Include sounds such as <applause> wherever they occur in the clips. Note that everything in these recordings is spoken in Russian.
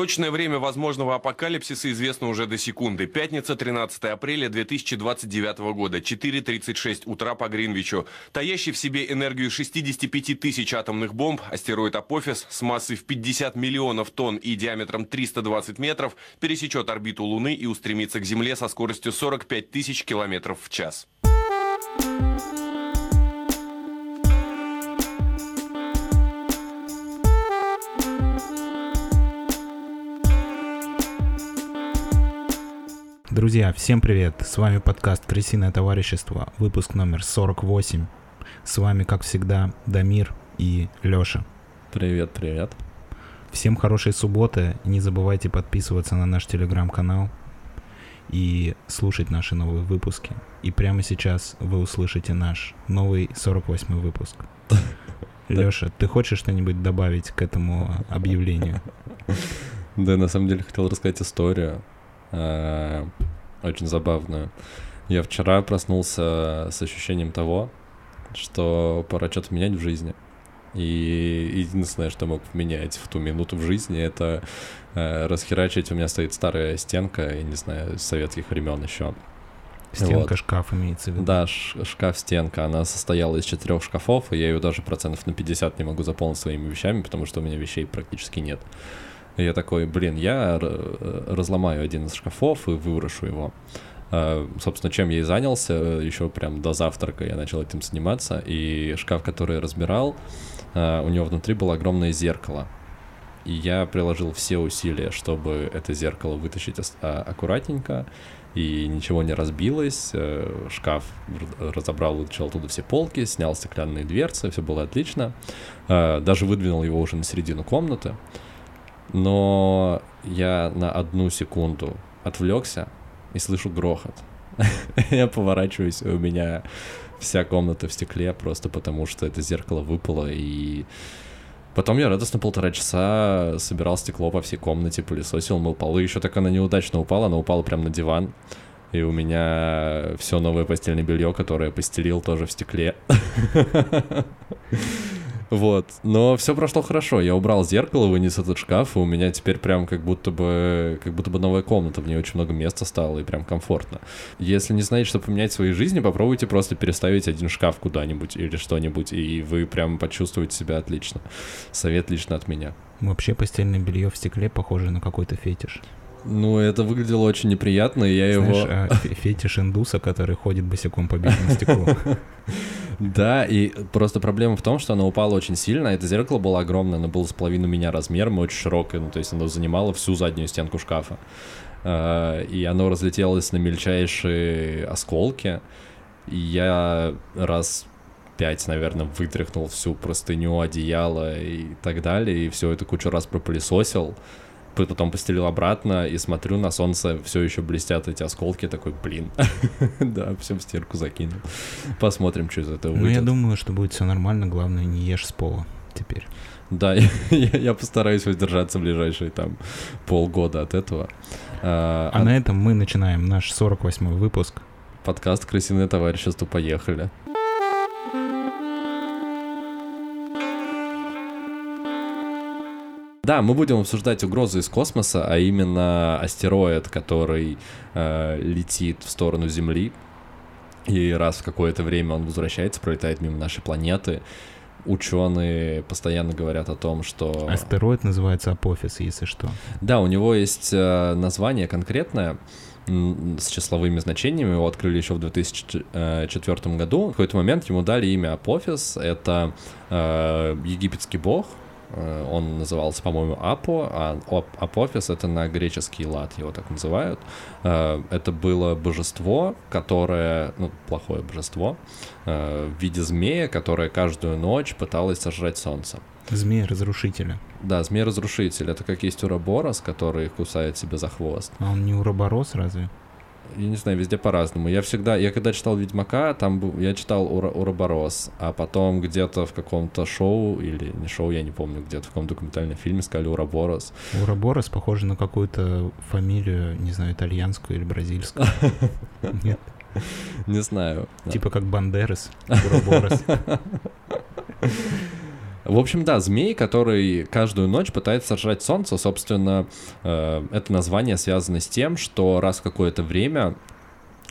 Точное время возможного апокалипсиса известно уже до секунды. Пятница, 13 апреля 2029 года, 4.36 утра по Гринвичу. Таящий в себе энергию 65 тысяч атомных бомб, астероид Апофис с массой в 50 миллионов тонн и диаметром 320 метров пересечет орбиту Луны и устремится к Земле со скоростью 45 тысяч километров в час. Друзья, всем привет! С вами подкаст «Крысиное товарищество», выпуск номер 48. С вами, как всегда, Дамир и Лёша. Привет, привет. Всем хорошей субботы. Не забывайте подписываться на наш телеграм-канал и слушать наши новые выпуски. И прямо сейчас вы услышите наш новый 48 выпуск. <laughs> Лёша, ты хочешь что-нибудь добавить к этому объявлению? Да, на самом деле хотел рассказать историю. Э, очень забавную. Я вчера проснулся с ощущением того, что пора что-то менять в жизни. И единственное, что мог менять в ту минуту в жизни, это э, расхерачить. У меня стоит старая стенка, я не знаю, советских времен еще. Стенка, вот. шкаф имеется в виду. Да, шкаф-стенка. Она состояла из четырех шкафов, и я ее даже процентов на 50 не могу заполнить своими вещами, потому что у меня вещей практически нет. Я такой, блин, я разломаю один из шкафов и выброшу его. Uh, собственно, чем я и занялся, еще прям до завтрака я начал этим заниматься, и шкаф, который я разбирал, uh, у него внутри было огромное зеркало. И я приложил все усилия, чтобы это зеркало вытащить uh, аккуратненько, и ничего не разбилось. Э, шкаф разобрал, вытащил оттуда все полки, снял стеклянные дверцы, все было отлично. Даже выдвинул его уже на середину комнаты но я на одну секунду отвлекся и слышу грохот. <laughs> я поворачиваюсь, и у меня вся комната в стекле, просто потому что это зеркало выпало, и Потом я радостно полтора часа собирал стекло по всей комнате, пылесосил, мыл полы. Еще так она неудачно упала, она упала прямо на диван. И у меня все новое постельное белье, которое постелил, тоже в стекле. <laughs> Вот. Но все прошло хорошо. Я убрал зеркало, вынес этот шкаф, и у меня теперь прям как будто бы как будто бы новая комната. В ней очень много места стало и прям комфортно. Если не знаете, что поменять в своей жизни, попробуйте просто переставить один шкаф куда-нибудь или что-нибудь, и вы прям почувствуете себя отлично. Совет лично от меня. Вообще постельное белье в стекле похоже на какой-то фетиш. Ну, это выглядело очень неприятно, и я Знаешь, его... А, фетиш индуса, который ходит босиком по белому стеклу. <laughs> Да, и просто проблема в том, что она упала очень сильно, это зеркало было огромное, оно было с половину меня размером и очень широкое, ну, то есть оно занимало всю заднюю стенку шкафа. А, и оно разлетелось на мельчайшие осколки, и я раз пять, наверное, вытряхнул всю простыню, одеяло и так далее, и все это кучу раз пропылесосил потом постелил обратно и смотрю, на солнце все еще блестят эти осколки, такой, блин, <laughs> да, все в стирку закинул. Посмотрим, что из этого выйдет. Ну, я думаю, что будет все нормально, главное, не ешь с пола теперь. Да, <laughs> я, я постараюсь воздержаться в ближайшие там полгода от этого. А, а, а на этом мы начинаем наш 48-й выпуск. Подкаст «Крысиное товарищество». Поехали. Да, мы будем обсуждать угрозы из космоса, а именно астероид, который э, летит в сторону Земли, и раз в какое-то время он возвращается, пролетает мимо нашей планеты. Ученые постоянно говорят о том, что... Астероид называется Апофис, если что. Да, у него есть э, название конкретное с числовыми значениями. Его открыли еще в 2004 э, году. В какой-то момент ему дали имя Апофис. Это э, египетский бог, он назывался, по-моему, Апо, а Апофис — это на греческий лад, его так называют. Э, это было божество, которое, ну, плохое божество, э, в виде змея, которое каждую ночь пыталось сожрать солнце. Змея-разрушителя. Да, змея-разрушитель. Это как есть Ураборос, который кусает себя за хвост. А он не Ураборос разве? Я не знаю, везде по-разному. Я всегда, я когда читал Ведьмака, там был, я читал Ура, Уроборос, а потом где-то в каком-то шоу, или не шоу, я не помню, где-то в каком-то документальном фильме сказали Уроборос. Уроборос похоже на какую-то фамилию, не знаю, итальянскую или бразильскую. <laughs> Нет? Не знаю. Типа как Бандерас, <laughs> Уроборос. <laughs> В общем, да, змей, который каждую ночь пытается сожрать солнце, собственно, э, это название связано с тем, что раз какое-то время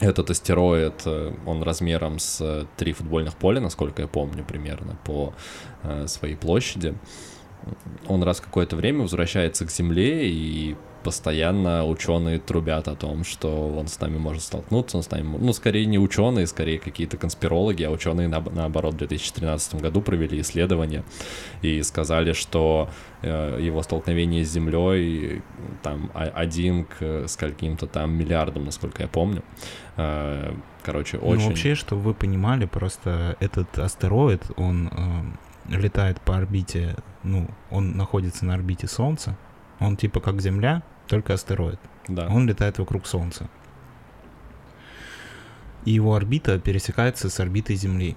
этот астероид, э, он размером с э, три футбольных поля, насколько я помню, примерно по своей площади. Он раз какое-то время возвращается к Земле, и постоянно ученые трубят о том, что он с нами может столкнуться, он с нами, ну, скорее не ученые, скорее какие-то конспирологи, а ученые, на, наоборот, в 2013 году провели исследование и сказали, что э, его столкновение с Землей там один к скольким-то там миллиардам, насколько я помню. Э, короче, Ну, очень... вообще, чтобы вы понимали, просто этот астероид, он э, летает по орбите, ну, он находится на орбите Солнца, он типа как Земля, только астероид. да. Он летает вокруг Солнца. И его орбита пересекается с орбитой Земли.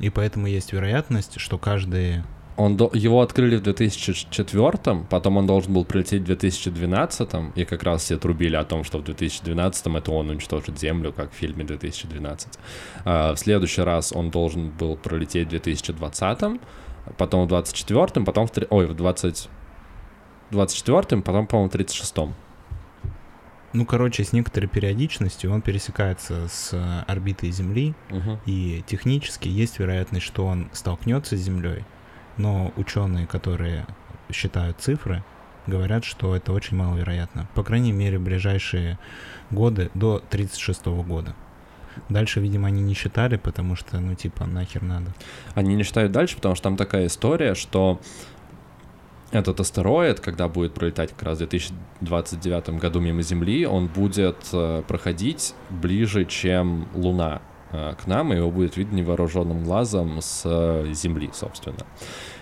И поэтому есть вероятность, что каждый... Он до- его открыли в 2004, потом он должен был прилететь в 2012, и как раз все трубили о том, что в 2012 это он уничтожит Землю, как в фильме 2012. А в следующий раз он должен был пролететь в 2020, потом в 2024, потом в... Ой, в 20... 24 потом, по-моему, в 36-м. Ну, короче, с некоторой периодичностью он пересекается с э, орбитой Земли, Мгм. и технически есть вероятность, что он столкнется с Землей, но ученые, которые считают цифры, говорят, что это очень маловероятно. По крайней мере, в ближайшие годы до 36 года. Дальше, видимо, они не считали, потому что, ну, типа, нахер надо. Они не считают дальше, потому что там такая история, что этот астероид, когда будет пролетать как раз в 2029 году мимо Земли, он будет э, проходить ближе, чем Луна э, к нам, и его будет видно невооруженным глазом с э, Земли, собственно.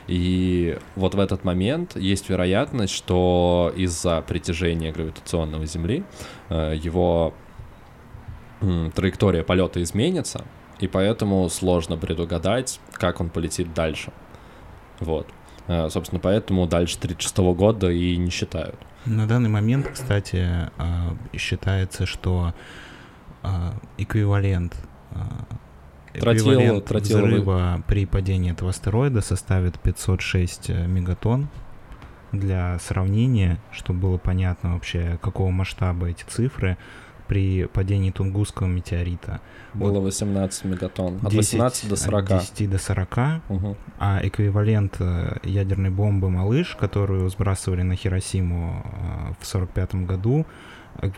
И вот в этот момент есть вероятность, что из-за притяжения гравитационного Земли его траектория полета изменится, и поэтому сложно предугадать, как он полетит дальше. Вот. Э, Собственно, поэтому дальше 36 года и не считают. На данный момент, кстати, а, считается, что а, эквивалент, Тротил- эквивалент тротиловый- взрыва при падении этого астероида составит 506 мегатонн. Для сравнения, чтобы было понятно вообще, какого масштаба эти цифры, при падении Тунгусского метеорита Было 18 мегатонн. От 10 18 до 40. От 10 до 40, Мгм. а эквивалент э, ядерной бомбы «Малыш», которую сбрасывали на Хиросиму э, в 45 году, э,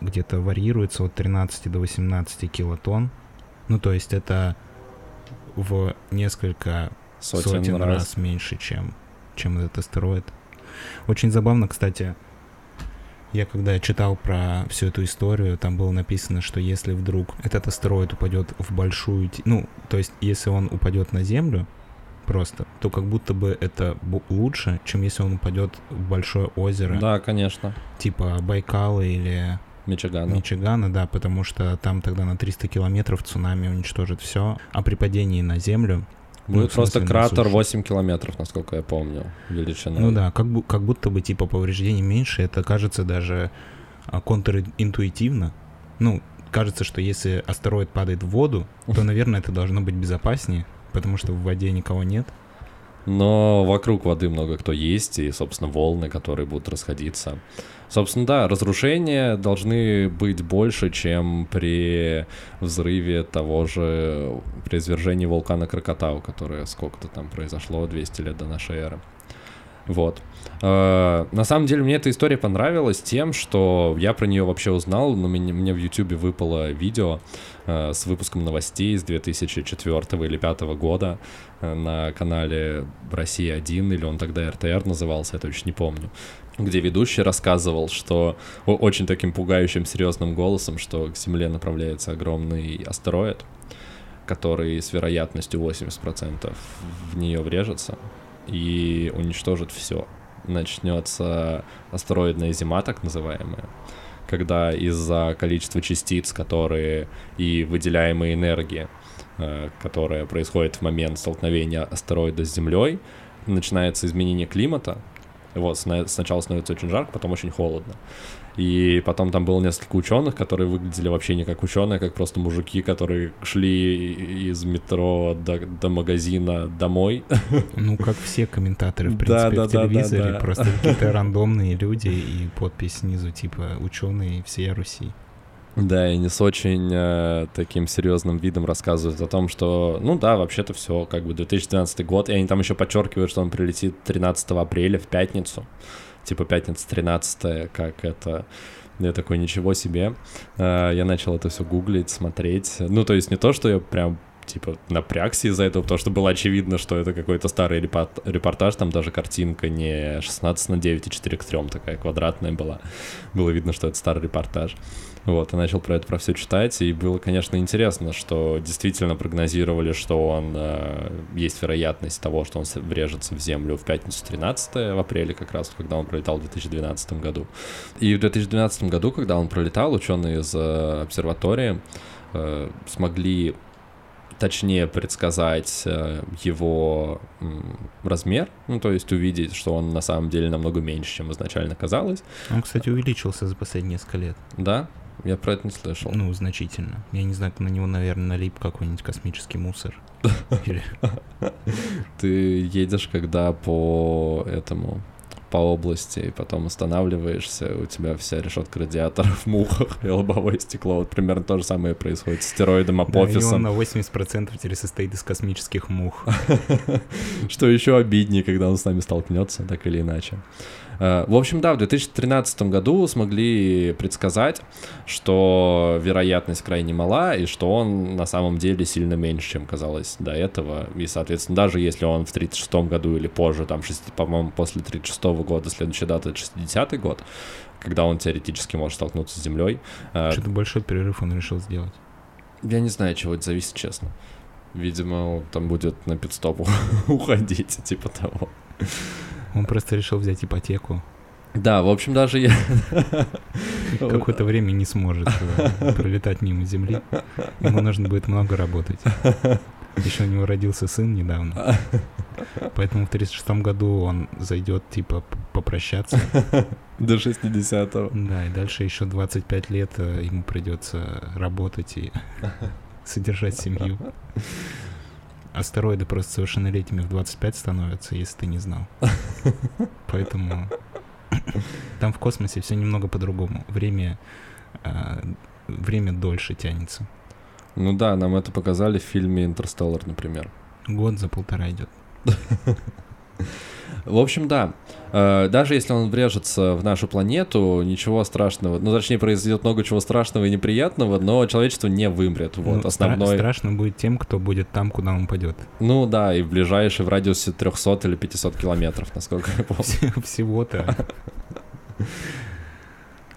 где-то варьируется от 13 до 18 килотонн. Ну, то есть это в несколько Сотен, сотен, раз. раз. меньше, чем, чем этот астероид. Очень забавно, кстати, я когда читал про всю эту историю, там было написано, что если вдруг этот астероид упадет в большую... Ну, то есть если он упадет на Землю просто, то как будто бы это лучше, чем если он упадет в большое озеро, Да, конечно. типа Байкала или Мичигана. Мичигана, да, потому что там тогда на 300 километров цунами уничтожит все, а при падении на Землю Будет в просто на кратер суше. 8 километров, насколько я помню, величиной. Ну да, как, бу- как будто бы типа повреждений меньше, это кажется даже а, контринтуитивно. Ну, кажется, что если астероид падает в воду, то, <laughs> наверное, это должно быть безопаснее, потому что в воде никого нет. Но вокруг воды много кто есть, и, собственно, волны, которые будут расходиться. Собственно, да, разрушения должны быть больше, чем при взрыве того же, при извержении вулкана Крокотау, которое сколько-то там произошло, 200 лет до нашей эры. Вот. Э, На самом деле мне эта история понравилась тем, что я про нее вообще узнал, но мне, мне в YouTube выпало видео э, с выпуском новостей с 2004 или 2005 года э, на канале «Россия-1», или он тогда РТР назывался, я точно не помню, где ведущий рассказывал, что очень таким пугающим серьезным голосом, что к Земле направляется огромный астероид, который с вероятностью 80% в нее врежется и уничтожит все. Начнется астероидная зима, так называемая, когда из-за количества частиц, которые и выделяемой энергии, э, которая происходит в момент столкновения астероида с Землей, начинается изменение климата, Вот, сна- сначала становится очень жарко, потом очень холодно. И потом там было несколько ученых, которые выглядели вообще не как ученые, а как просто мужики, которые шли из метро до, до магазина домой. <laughs> Ну, как все комментаторы, в Да, принципе, да, в да, да, телевизоре, да. просто какие-то <laughs> рандомные люди и подпись снизу, типа, ученые всей Руси. Да, и они с очень э, таким серьезным видом рассказывают о том, что, ну да, вообще-то все, как бы 2012 год, и они там еще подчеркивают, что он прилетит 13 апреля в пятницу, типа пятница 13 как это... Я такой, ничего себе. Э, я начал это все гуглить, смотреть. Ну, то есть не то, что я прям типа напрягся из-за этого, потому что было очевидно, что это какой-то старый репорт- репортаж, там даже картинка не 16 на 9 и 4 к 3 такая квадратная была. Было видно, что это старый репортаж. Вот, и начал про это про все читать, и было, конечно, интересно, что действительно прогнозировали, что он э, есть вероятность того, что он врежется в землю в пятницу 13 в апреле, как раз когда он пролетал в 2012 году. И в 2012 году, когда он пролетал, ученые из э, обсерватории э, смогли точнее предсказать э, его размер, ну то есть увидеть, что он на самом деле намного меньше, чем изначально казалось. Он, кстати, увеличился за последние несколько лет. Да, я про это не слышал. Ну, значительно. Я не знаю, на него, наверное, налип какой-нибудь космический мусор. <laughs> Ты едешь, когда по этому по области, и потом останавливаешься, у тебя вся решетка радиаторов в мухах и лобовое стекло. Вот примерно то же самое происходит с стероидом Да, и он апофисом. на 80% теперь состоит из космических мух. <laughs> Что еще обиднее, когда он с нами столкнется, так или иначе. Э, В общем, да, в 2013 году смогли предсказать, что вероятность крайне мала, и что он на самом деле сильно меньше, чем казалось до этого. И, соответственно, даже если он в 36 году или позже, там, шести- по-моему, после 36 года, следующая дата — это 60-й год, когда он теоретически может столкнуться с Землей. э, Что-то большой перерыв он решил сделать. Я не знаю, чего это зависит, честно. Видимо, он там будет на пидстоп <laughs> уходить, типа того. Он просто решил взять ипотеку. Да, в общем, даже я... <laughs> Какое-то время не сможет э, пролетать мимо Земли. Ему нужно будет много работать. Еще у него родился сын недавно. Поэтому в 36 году он зайдет, типа, попрощаться. До 60-го. Да, и дальше еще 25 лет э, ему придется работать и <laughs> содержать семью. Астероиды просто совершеннолетними в 25 становятся, если ты не знал. <laughs> Поэтому там в космосе все немного по-другому. Время, э, время дольше тянется. Ну да, нам это показали в фильме «Интерстеллар», например. Год за полтора идет. <laughs> В общем, да. Э, Даже если он врежется в нашу планету, ничего страшного. Ну, точнее, произойдет много чего страшного и неприятного, но человечество не вымрет. Вот, Ну, основной... страшно будет тем, кто будет там, куда он пойдет. Ну да, и в ближайший в радиусе 300 или 500 километров, насколько я помню. Всего-то.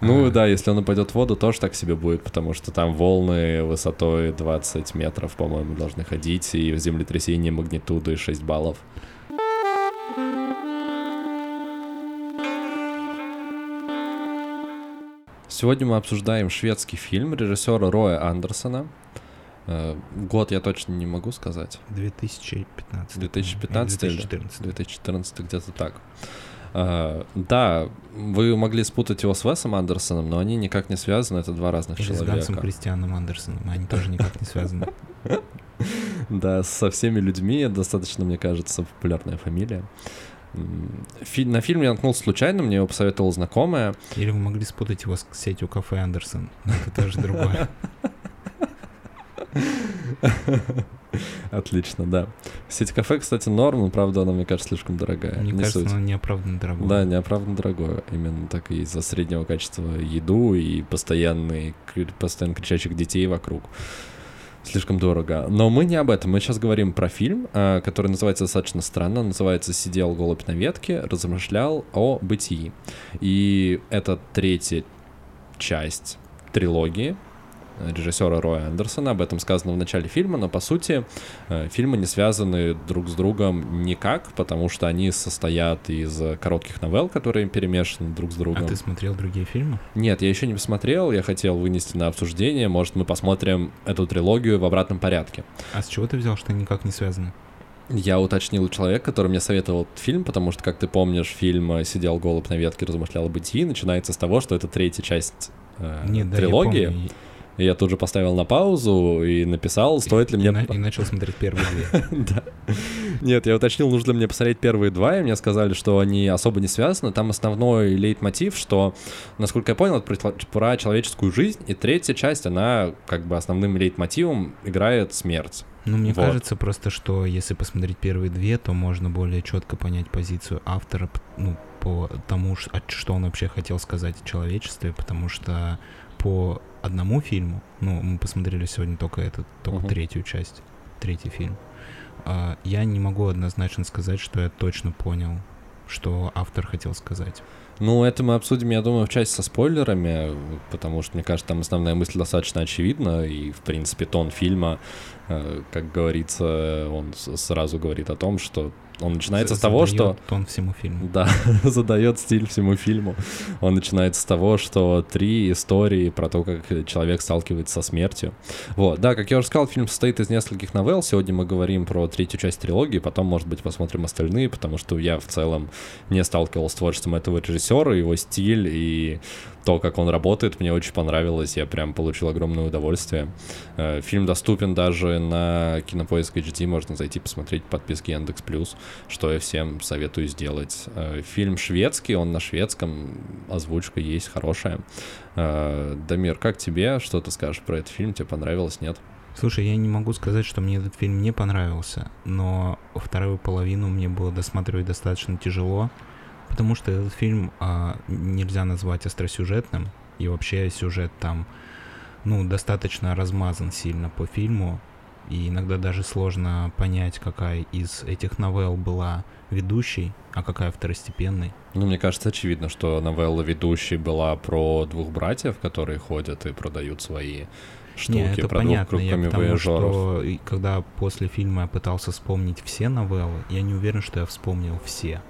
Ну А. да, если он упадет в воду, тоже так себе будет, потому что там волны высотой 20 метров, по-моему, должны ходить, и землетрясение магнитудой 6 баллов. Сегодня мы обсуждаем шведский фильм режиссера Роя Андерсона. Э, Год я точно не могу сказать. 2015. 2015 или 2014. 2014 где-то так. А, да, вы могли спутать его с Весом Андерсоном, но они никак не связаны, это два разных Или с Гансом человека. Кристианом Андерсоном. Они тоже никак не связаны. <laughs> Да, со всеми людьми, достаточно, мне кажется, популярная фамилия. Фи- на фильм я наткнулся случайно, мне его посоветовала знакомая. Или вы могли спутать его с сетью кафе Андерсон. Это тоже другое. Отлично, да. Сеть кафе, кстати, норм, но, правда, она, мне кажется, слишком дорогая. Мне Не кажется, суть. оно неоправданно дорогое. Да, неоправданно дорогое. Именно так и из-за среднего качества еду и постоянный, постоянно кричащих детей вокруг. Слишком дорого. Но мы не об этом. Мы сейчас говорим про фильм, а, который называется достаточно странно. Называется «Сидел голубь на ветке, размышлял о бытии». И это третья часть трилогии режиссера Роя Андерсона. Об этом сказано в начале фильма, но по сути э, фильмы не связаны друг с другом никак, потому что они состоят из коротких новелл, которые перемешаны друг с другом. А ты смотрел другие фильмы? Нет, я еще не посмотрел, я хотел вынести на обсуждение. Может, мы посмотрим эту трилогию в обратном порядке. А с чего ты взял, что они никак не связаны? Я уточнил у человека, который мне советовал этот фильм, потому что, как ты помнишь, фильм «Сидел голубь на ветке, размышлял о бытии» начинается с того, что это третья часть э, Нет, да, трилогии. я помню. И я тут же поставил на паузу и написал, стоит ли И, мне... на- и начал смотреть первые две. <laughs> Да. Нет, я уточнил, нужно ли мне посмотреть первые два, и мне сказали, что они особо не связаны. Там основной лейтмотив, что, насколько я понял, это про, человеческую жизнь, и третья часть, она как бы основным лейтмотивом играет смерть. Ну, мне Вот. кажется просто, что если посмотреть первые две, то можно более четко понять позицию автора, ну, по тому, что он вообще хотел сказать о человечестве, потому что по одному фильму, ну, мы посмотрели сегодня только этот, только Мгм. третью часть, третий фильм, а, я не могу однозначно сказать, что я точно понял, что автор хотел сказать. Ну, это мы обсудим, я думаю, в части со спойлерами, потому что, мне кажется, там основная мысль достаточно очевидна, и, в принципе, тон фильма, э, как говорится, он сразу говорит о том, что он начинается с того, что... Тон всему фильму. Да, <laughs> задает стиль всему фильму. Он начинается с того, что три истории про то, как человек сталкивается со смертью. Вот, да, как я уже сказал, фильм состоит из нескольких новелл. Сегодня мы говорим про третью часть трилогии, потом, может быть, посмотрим остальные, потому что я в целом не сталкивался с творчеством этого режиссера, его стиль и то, как он работает, мне очень понравилось. Я прям получил огромное удовольствие. Э, Фильм доступен даже на Кинопоиск HD, можно зайти посмотреть в подписке Яндекс Плюс, что я всем советую сделать. Э, Фильм шведский, он на шведском, озвучка есть хорошая. Э, Дамир, как тебе? Что ты скажешь про этот фильм? Тебе понравилось, нет? Слушай, я не могу сказать, что мне этот фильм не понравился, но вторую половину мне было досматривать достаточно тяжело, потому что этот фильм а, нельзя назвать остросюжетным, и вообще сюжет там, ну, достаточно размазан сильно по фильму, и иногда даже сложно понять, какая из этих новелл была ведущей, а какая второстепенной. Ну, мне кажется, очевидно, что новелла ведущей была про двух братьев, которые ходят и продают свои штуки, Не, это про понятно, двух я потому что когда после фильма я пытался вспомнить все новеллы, я не уверен, что я вспомнил все.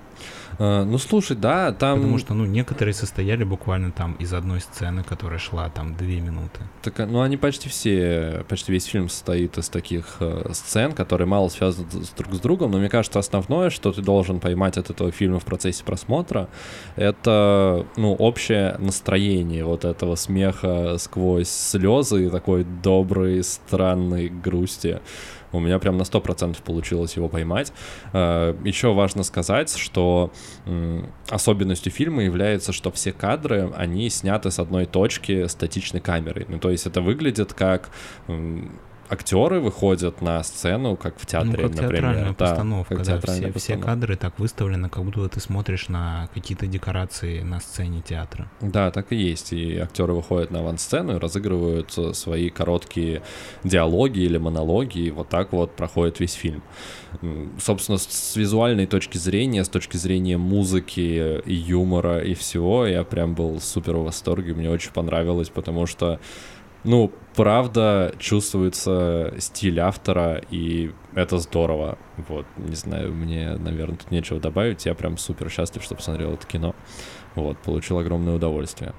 Э, Ну, слушай, да, там... Потому что, ну, некоторые состояли буквально там из одной сцены, которая шла там две минуты. Так, ну, они почти все, почти весь фильм состоит из таких э, сцен, которые мало связаны с- друг с другом, но мне кажется, основное, что ты должен поймать от этого фильма в процессе просмотра, это, ну, общее настроение вот этого смеха сквозь слезы и такой доброй, странной грусти. У меня прям на 100% получилось его поймать. Еще важно сказать, что особенностью фильма является, что все кадры, они сняты с одной точки статичной камерой. Ну, то есть это выглядит как актеры выходят на сцену, как в театре, ну, как например. театральная Да, постановка, как да, театральная все, все постановка. кадры так выставлены, как будто ты смотришь на какие-то декорации на сцене театра. Да, так и есть. И актеры выходят на авансцену и разыгрывают э, свои короткие диалоги или монологи, и вот так вот проходит весь фильм. Собственно, с визуальной точки зрения, с точки зрения музыки и юмора и всего, я прям был супер в восторге, мне очень понравилось, потому что ну, правда, чувствуется стиль автора, и это здорово. Вот, не знаю, мне, наверное, тут нечего добавить. Я прям супер счастлив, что посмотрел это кино. Вот, получил огромное удовольствие.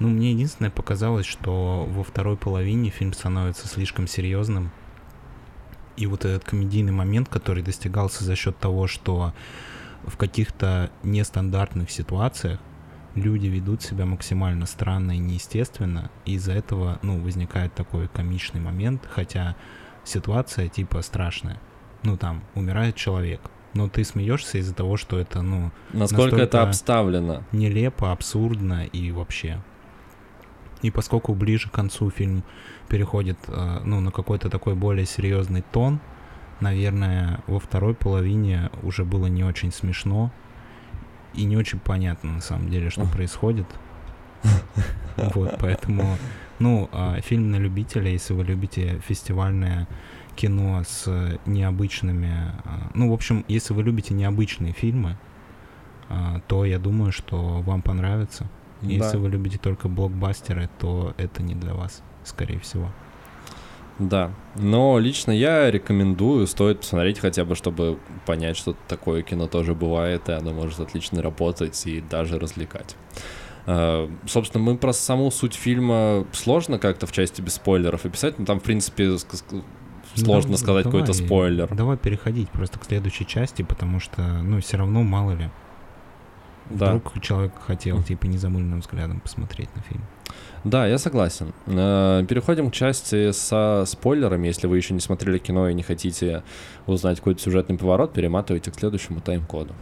Ну, мне единственное показалось, что во второй половине фильм становится слишком серьезным. И вот этот комедийный момент, который достигался за счет того, что в каких-то нестандартных ситуациях люди ведут себя максимально странно и неестественно, и из-за этого, ну, возникает такой комичный момент, хотя ситуация типа страшная. Ну, там, умирает человек, но ты смеешься из-за того, что это, ну, Насколько это обставлено? нелепо, абсурдно и вообще. И поскольку ближе к концу фильм переходит э, ну, на какой-то такой более серьезный тон, наверное, во второй половине уже было не очень смешно и не очень понятно на самом деле, что происходит. Вот, поэтому, ну, а, фильм на любителя, если вы любите фестивальное кино с необычными... а, Ну, в общем, если вы любите необычные фильмы, а, то я думаю, что вам понравится. Если Да. вы любите только блокбастеры, то это не для вас, скорее всего. Да, но лично я рекомендую, стоит посмотреть хотя бы, чтобы понять, что такое кино тоже бывает, и оно может отлично работать и даже развлекать. Э, Собственно, мы про саму суть фильма сложно как-то в части без спойлеров описать, но там, в принципе, ск- сложно Ну, сказать какой-то спойлер. Давай переходить просто к следующей части, потому что, ну, все равно мало ли. Да. Вдруг человек хотел, типа, незамыленным взглядом посмотреть на фильм. Да, я согласен. Э, Переходим к части со спойлерами. Если вы еще не смотрели кино и не хотите узнать какой-то сюжетный поворот, перематывайте к следующему тайм-коду.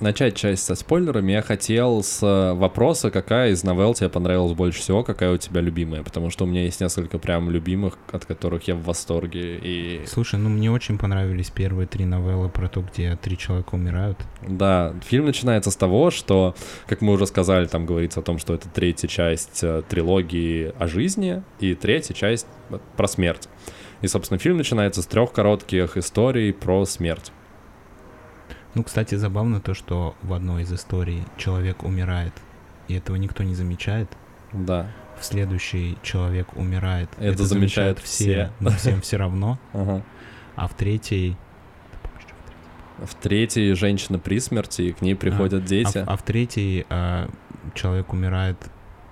Начать часть со спойлерами я хотел с э, вопроса, какая из новелл тебе понравилась больше всего, какая у тебя любимая, потому что у меня есть несколько прям любимых, от которых я в восторге, и Слушай, ну мне очень понравились первые три новеллы про то, где три человека умирают. Да, фильм начинается с того, что, как мы уже сказали, там говорится о том, что это третья часть э, трилогии о жизни и третья часть э, про смерть. И, собственно, фильм начинается с трех коротких историй про смерть. Ну, кстати, забавно то, что в одной из историй человек умирает, и этого никто не замечает. Да. В следующей человек умирает. Это замечают все. но всем все равно. <laughs> Ага. А в третьей... В третьей женщина при смерти, и к ней приходят А, дети. в- а в третьей а, человек умирает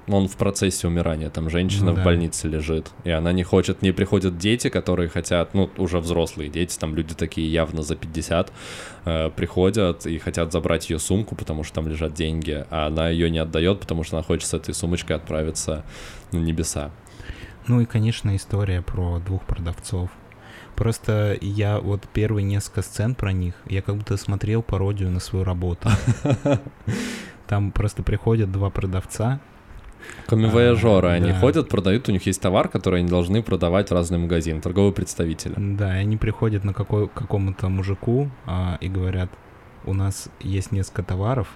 Он в процессе умирания, там женщина Ну в да. больнице лежит, и она не хочет, к ней приходят дети, которые хотят, ну, уже взрослые дети, там люди такие явно за 50, э, приходят и хотят забрать ее сумку, потому что там лежат деньги, а она ее не отдает, потому что она хочет с этой сумочкой отправиться на небеса. Ну и, конечно, история про двух продавцов. Просто я вот первые несколько сцен про них, я как будто смотрел пародию на свою работу. <laughs> Там просто приходят два продавца. Камевояжеры, А, они да. ходят, продают, у них есть товар, который они должны продавать в разные магазины, торговые представители. Да, и они приходят на какой, какому-то мужику а, и говорят, у нас есть несколько товаров,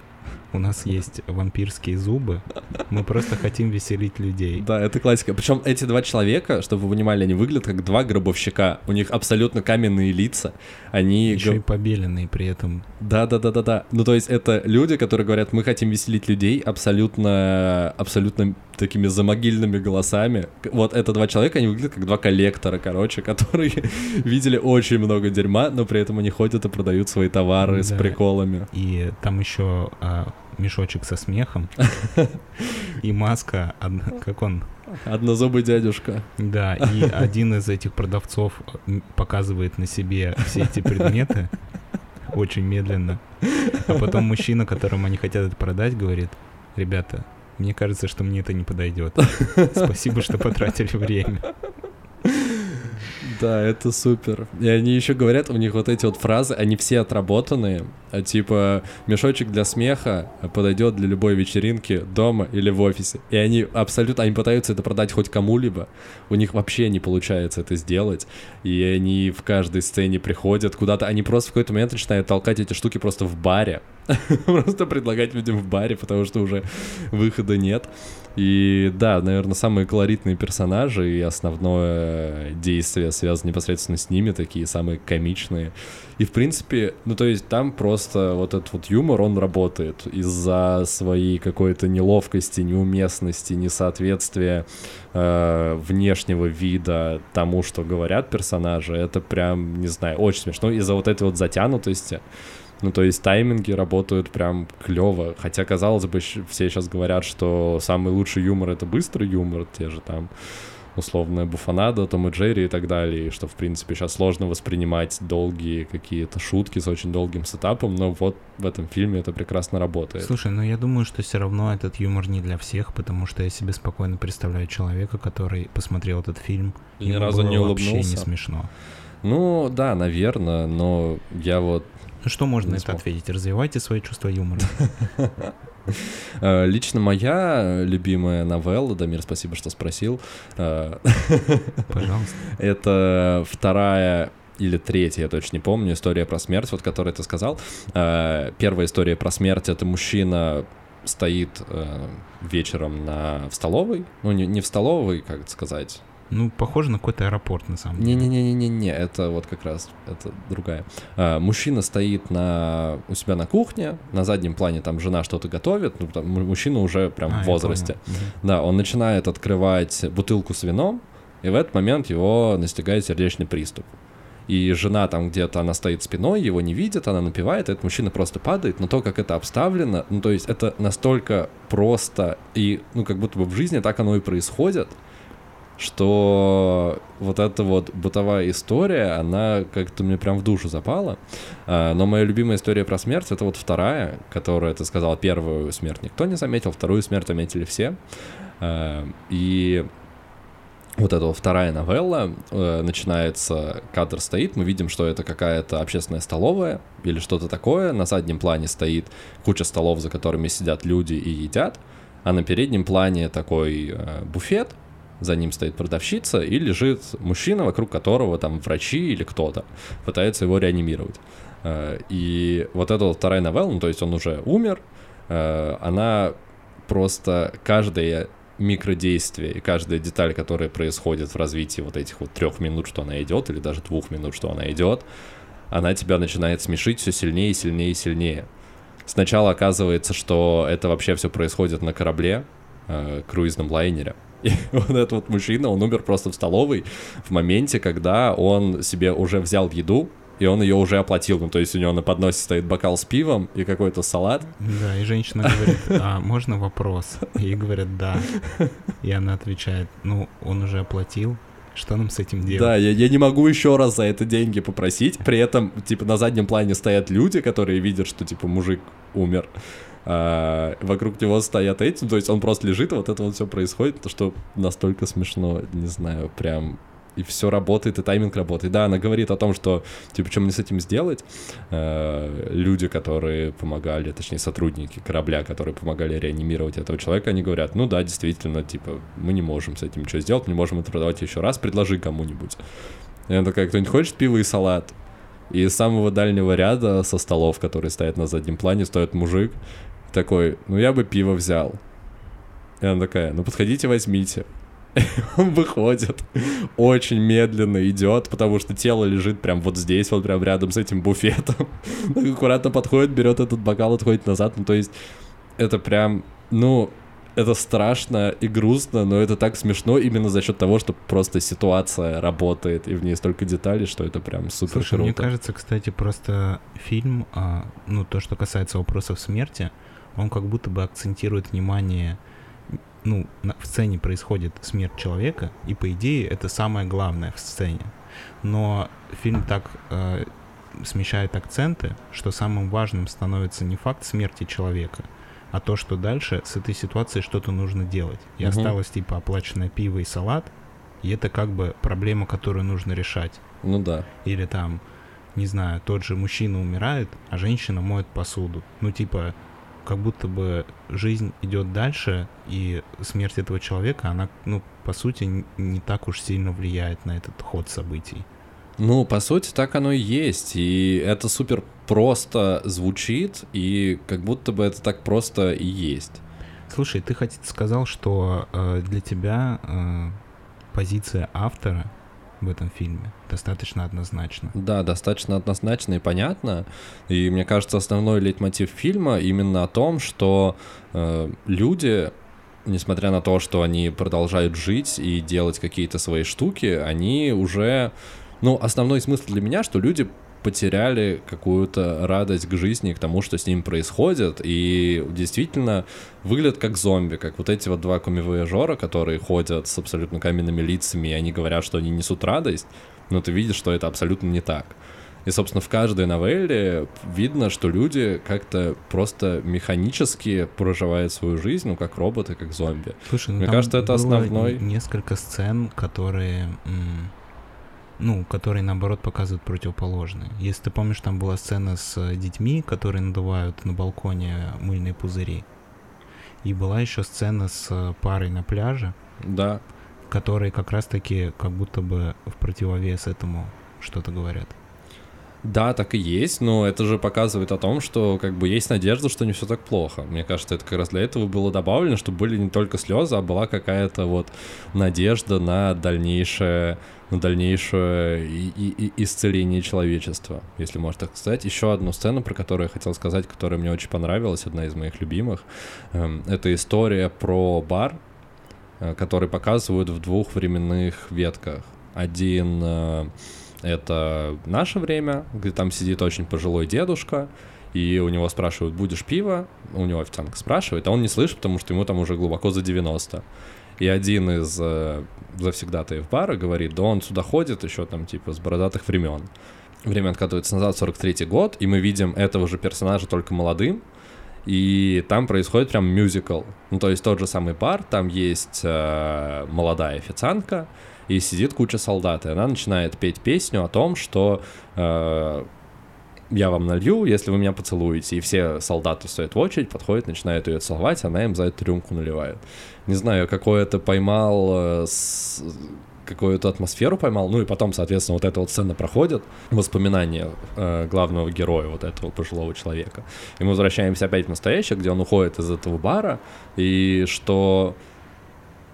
у нас есть вампирские зубы, мы просто хотим веселить людей. Да, это классика. Причем эти два человека, чтобы вы понимали, они выглядят как два гробовщика. У них абсолютно каменные лица. Они Еще и побеленные при этом. Да, да, да, да, да. Ну, то есть это люди, которые говорят, мы хотим веселить людей абсолютно, абсолютно такими замогильными голосами. Вот это два человека, они выглядят как два коллектора, короче, <laughs> которые видели очень много дерьма, но при этом они ходят и продают свои товары с Да. приколами. И там еще а, мешочек со смехом <laughs> и маска, как он, Однозубый дядюшка. да, и <laughs> один из этих продавцов показывает на себе все эти предметы очень медленно, а потом мужчина, которому они хотят это продать, говорит, ребята, мне кажется, что мне это не подойдет. Спасибо, что потратили время. Да, это супер. И они еще говорят, у них вот эти вот фразы, они все отработанные. А типа, мешочек для смеха подойдет для любой вечеринки дома или в офисе. И они абсолютно, они пытаются это продать хоть кому-либо. У них вообще не получается это сделать. И они в каждой сцене приходят куда-то. Они просто в какой-то момент начинают толкать эти штуки просто в баре. <laughs> Просто предлагать людям в баре, потому что уже выхода нет. И да, наверное, самые колоритные персонажи и основное действие связано непосредственно с ними, такие самые комичные. И, в принципе, ну, то есть там просто вот этот вот юмор, он работает из-за своей какой-то неловкости, неуместности, несоответствия э, внешнего вида тому, что говорят персонажи. Это прям, не знаю, очень смешно. Из-за вот этой вот затянутости. Ну, то есть тайминги работают прям клево. Хотя, казалось бы, все сейчас говорят, что самый лучший юмор — это быстрый юмор, те же там условная буфанада, Том и Джерри и так далее, и что, в принципе, сейчас сложно воспринимать долгие какие-то шутки с очень долгим сетапом, но вот в этом фильме это прекрасно работает. Слушай, ну я думаю, что все равно этот юмор не для всех, потому что я себе спокойно представляю человека, который посмотрел этот фильм, И ни ему разу было не вообще не улыбнулся. смешно. Ну, да, наверное, но я вот Ну что можно на это смог. ответить? Развивайте свои чувства юмора. <laughs> Э, Лично моя любимая новелла, Дамир, спасибо, что спросил, э, <laughs> Пожалуйста. это вторая или третья, я точно не помню, история про смерть, вот которую ты сказал. Э, Первая история про смерть — это мужчина стоит вечером на, в столовой, ну не, не в столовой, как это сказать, Ну, похоже на какой-то аэропорт, на самом деле. не-не-не-не-не, это вот как раз, это другая. А, мужчина стоит на, у себя на кухне, на заднем плане там жена что-то готовит, ну, там му- мужчина уже прям А, в возрасте. Да, он начинает открывать бутылку с вином, и в этот момент его настигает сердечный приступ. и жена там где-то, она стоит спиной, его не видит, она напевает, этот мужчина просто падает, но то, как это обставлено, ну, то есть это настолько просто, и, ну, как будто бы в жизни так оно и происходит, что вот эта вот бытовая история, она как-то мне прям в душу запала. А, но моя любимая история про смерть — это вот вторая, которая, ты сказал, первую смерть никто не заметил, вторую смерть заметили все. А, и вот эта вторая новелла, э, начинается, кадр стоит, мы видим, что это какая-то общественная столовая или что-то такое, на заднем плане стоит куча столов, за которыми сидят люди и едят, а на переднем плане такой э, буфет, за ним стоит продавщица, и лежит мужчина, вокруг которого там врачи или кто-то пытаются его реанимировать. Э, и вот эта вот вторая новелла, ну, то есть он уже умер, э, она просто каждая микродействие и каждая деталь, которая происходит в развитии вот этих вот трех минут, что она идет, или даже двух минут, что она идет, она тебя начинает смешить все сильнее и сильнее и сильнее. Сначала оказывается, что это вообще все происходит на корабле, э, круизном лайнере. И <laughs> вот этот вот мужчина, он умер просто в столовой в моменте, когда он себе уже взял еду, и он ее уже оплатил. Ну, то есть у него на подносе стоит бокал с пивом и какой-то салат. Да, и женщина говорит, а можно вопрос? И говорят, да. И она отвечает, ну, он уже оплатил, что нам с этим делать? Да, я, я не могу еще раз за это деньги попросить. При этом, типа, на заднем плане стоят люди, которые видят, что, типа, мужик умер. А, вокруг него стоят эти, то есть он просто лежит, вот это вот все происходит, то что настолько смешно, не знаю, прям и все работает, и тайминг работает. Да, она говорит о том, что, типа, что мне с этим сделать. Э, люди, которые помогали, точнее, сотрудники корабля, которые помогали реанимировать этого человека, они говорят, ну да, действительно, типа, мы не можем с этим ничего сделать, не можем это продавать еще раз, предложи кому-нибудь. И она такая, кто-нибудь хочет пиво и салат? И из самого дальнего ряда со столов, которые стоят на заднем плане, стоит мужик, такой, ну я бы пиво взял. И она такая, ну подходите, возьмите. <laughs> он выходит, очень медленно идет, потому что тело лежит прям вот здесь, вот прям рядом с этим буфетом. <laughs> Аккуратно подходит, берет этот бокал, отходит назад. Ну, то есть, это прям, ну, это страшно и грустно, но это так смешно именно за счет того, что просто ситуация работает, и в ней столько деталей, что это прям супер Слушай, круто. мне кажется, кстати, просто фильм, а, ну, то, что касается вопросов смерти, он как будто бы акцентирует внимание ну, на, в сцене происходит смерть человека, и по идее это самое главное в сцене. Но фильм так э, смещает акценты, что самым важным становится не факт смерти человека, а то, что дальше с этой ситуацией что-то нужно делать. И угу. осталось типа оплаченное пиво и салат, и это как бы проблема, которую нужно решать. Ну да. Или там, не знаю, тот же мужчина умирает, а женщина моет посуду. Ну типа как будто бы жизнь идет дальше, и смерть этого человека, она, ну, по сути, не так уж сильно влияет на этот ход событий. Ну, по сути, так оно и есть. И это супер просто звучит, и как будто бы это так просто и есть. Слушай, ты хоть сказал, что э, для тебя э, позиция автора в этом фильме. Достаточно однозначно. Да, достаточно однозначно и понятно. И мне кажется, основной лейтмотив фильма именно о том, что э, люди, несмотря на то, что они продолжают жить и делать какие-то свои штуки, они уже... Ну, основной смысл для меня, что люди потеряли какую-то радость к жизни, к тому, что с ним происходит, и действительно выглядят как зомби, как вот эти вот два комивояжера, которые ходят с абсолютно каменными лицами, и они говорят, что они несут радость, но ты видишь, что это абсолютно не так. И, собственно, в каждой новелле видно, что люди как-то просто механически проживают свою жизнь, ну, как роботы, как зомби. Слушай, ну, Мне кажется, это основной... несколько сцен, которые ну, которые, наоборот, показывают противоположное. Если ты помнишь, там была сцена с э, детьми, которые надувают на балконе мыльные пузыри. И была еще сцена с э, парой на пляже. Да. Которые как раз-таки как будто бы в противовес этому что-то говорят. Да, так и есть, но это же показывает о том, что как бы есть надежда, что не все так плохо. Мне кажется, это как раз для этого было добавлено, чтобы были не только слезы, а была какая-то вот надежда на дальнейшее на дальнейшее и, и, и исцеление человечества, если можно так сказать. Еще одну сцену, про которую я хотел сказать, которая мне очень понравилась, одна из моих любимых. Эм, это история про бар, э, который показывают в двух временных ветках. Один э, Это наше время, где там сидит очень пожилой дедушка, и у него спрашивают, будешь пиво? У него официантка спрашивает, а он не слышит, потому что ему там уже глубоко за 90. И один из э, завсегдатаев бара говорит, да он сюда ходит еще там типа с бородатых времен. Время откатывается назад, 43-й год, и мы видим этого же персонажа только молодым, и там происходит прям мюзикл. Ну, то есть тот же самый бар, там есть э, молодая официантка, и сидит куча солдат, и она начинает петь песню о том, что э, я вам налью, если вы меня поцелуете. И все солдаты стоят в очередь, подходят, начинают ее целовать, она им за эту рюмку наливает. Не знаю, какой это поймал, э, какую-то атмосферу поймал. Ну и потом, соответственно, вот эта вот сцена проходит, воспоминания э, главного героя, вот этого пожилого человека. И мы возвращаемся опять в настоящее, где он уходит из этого бара, и что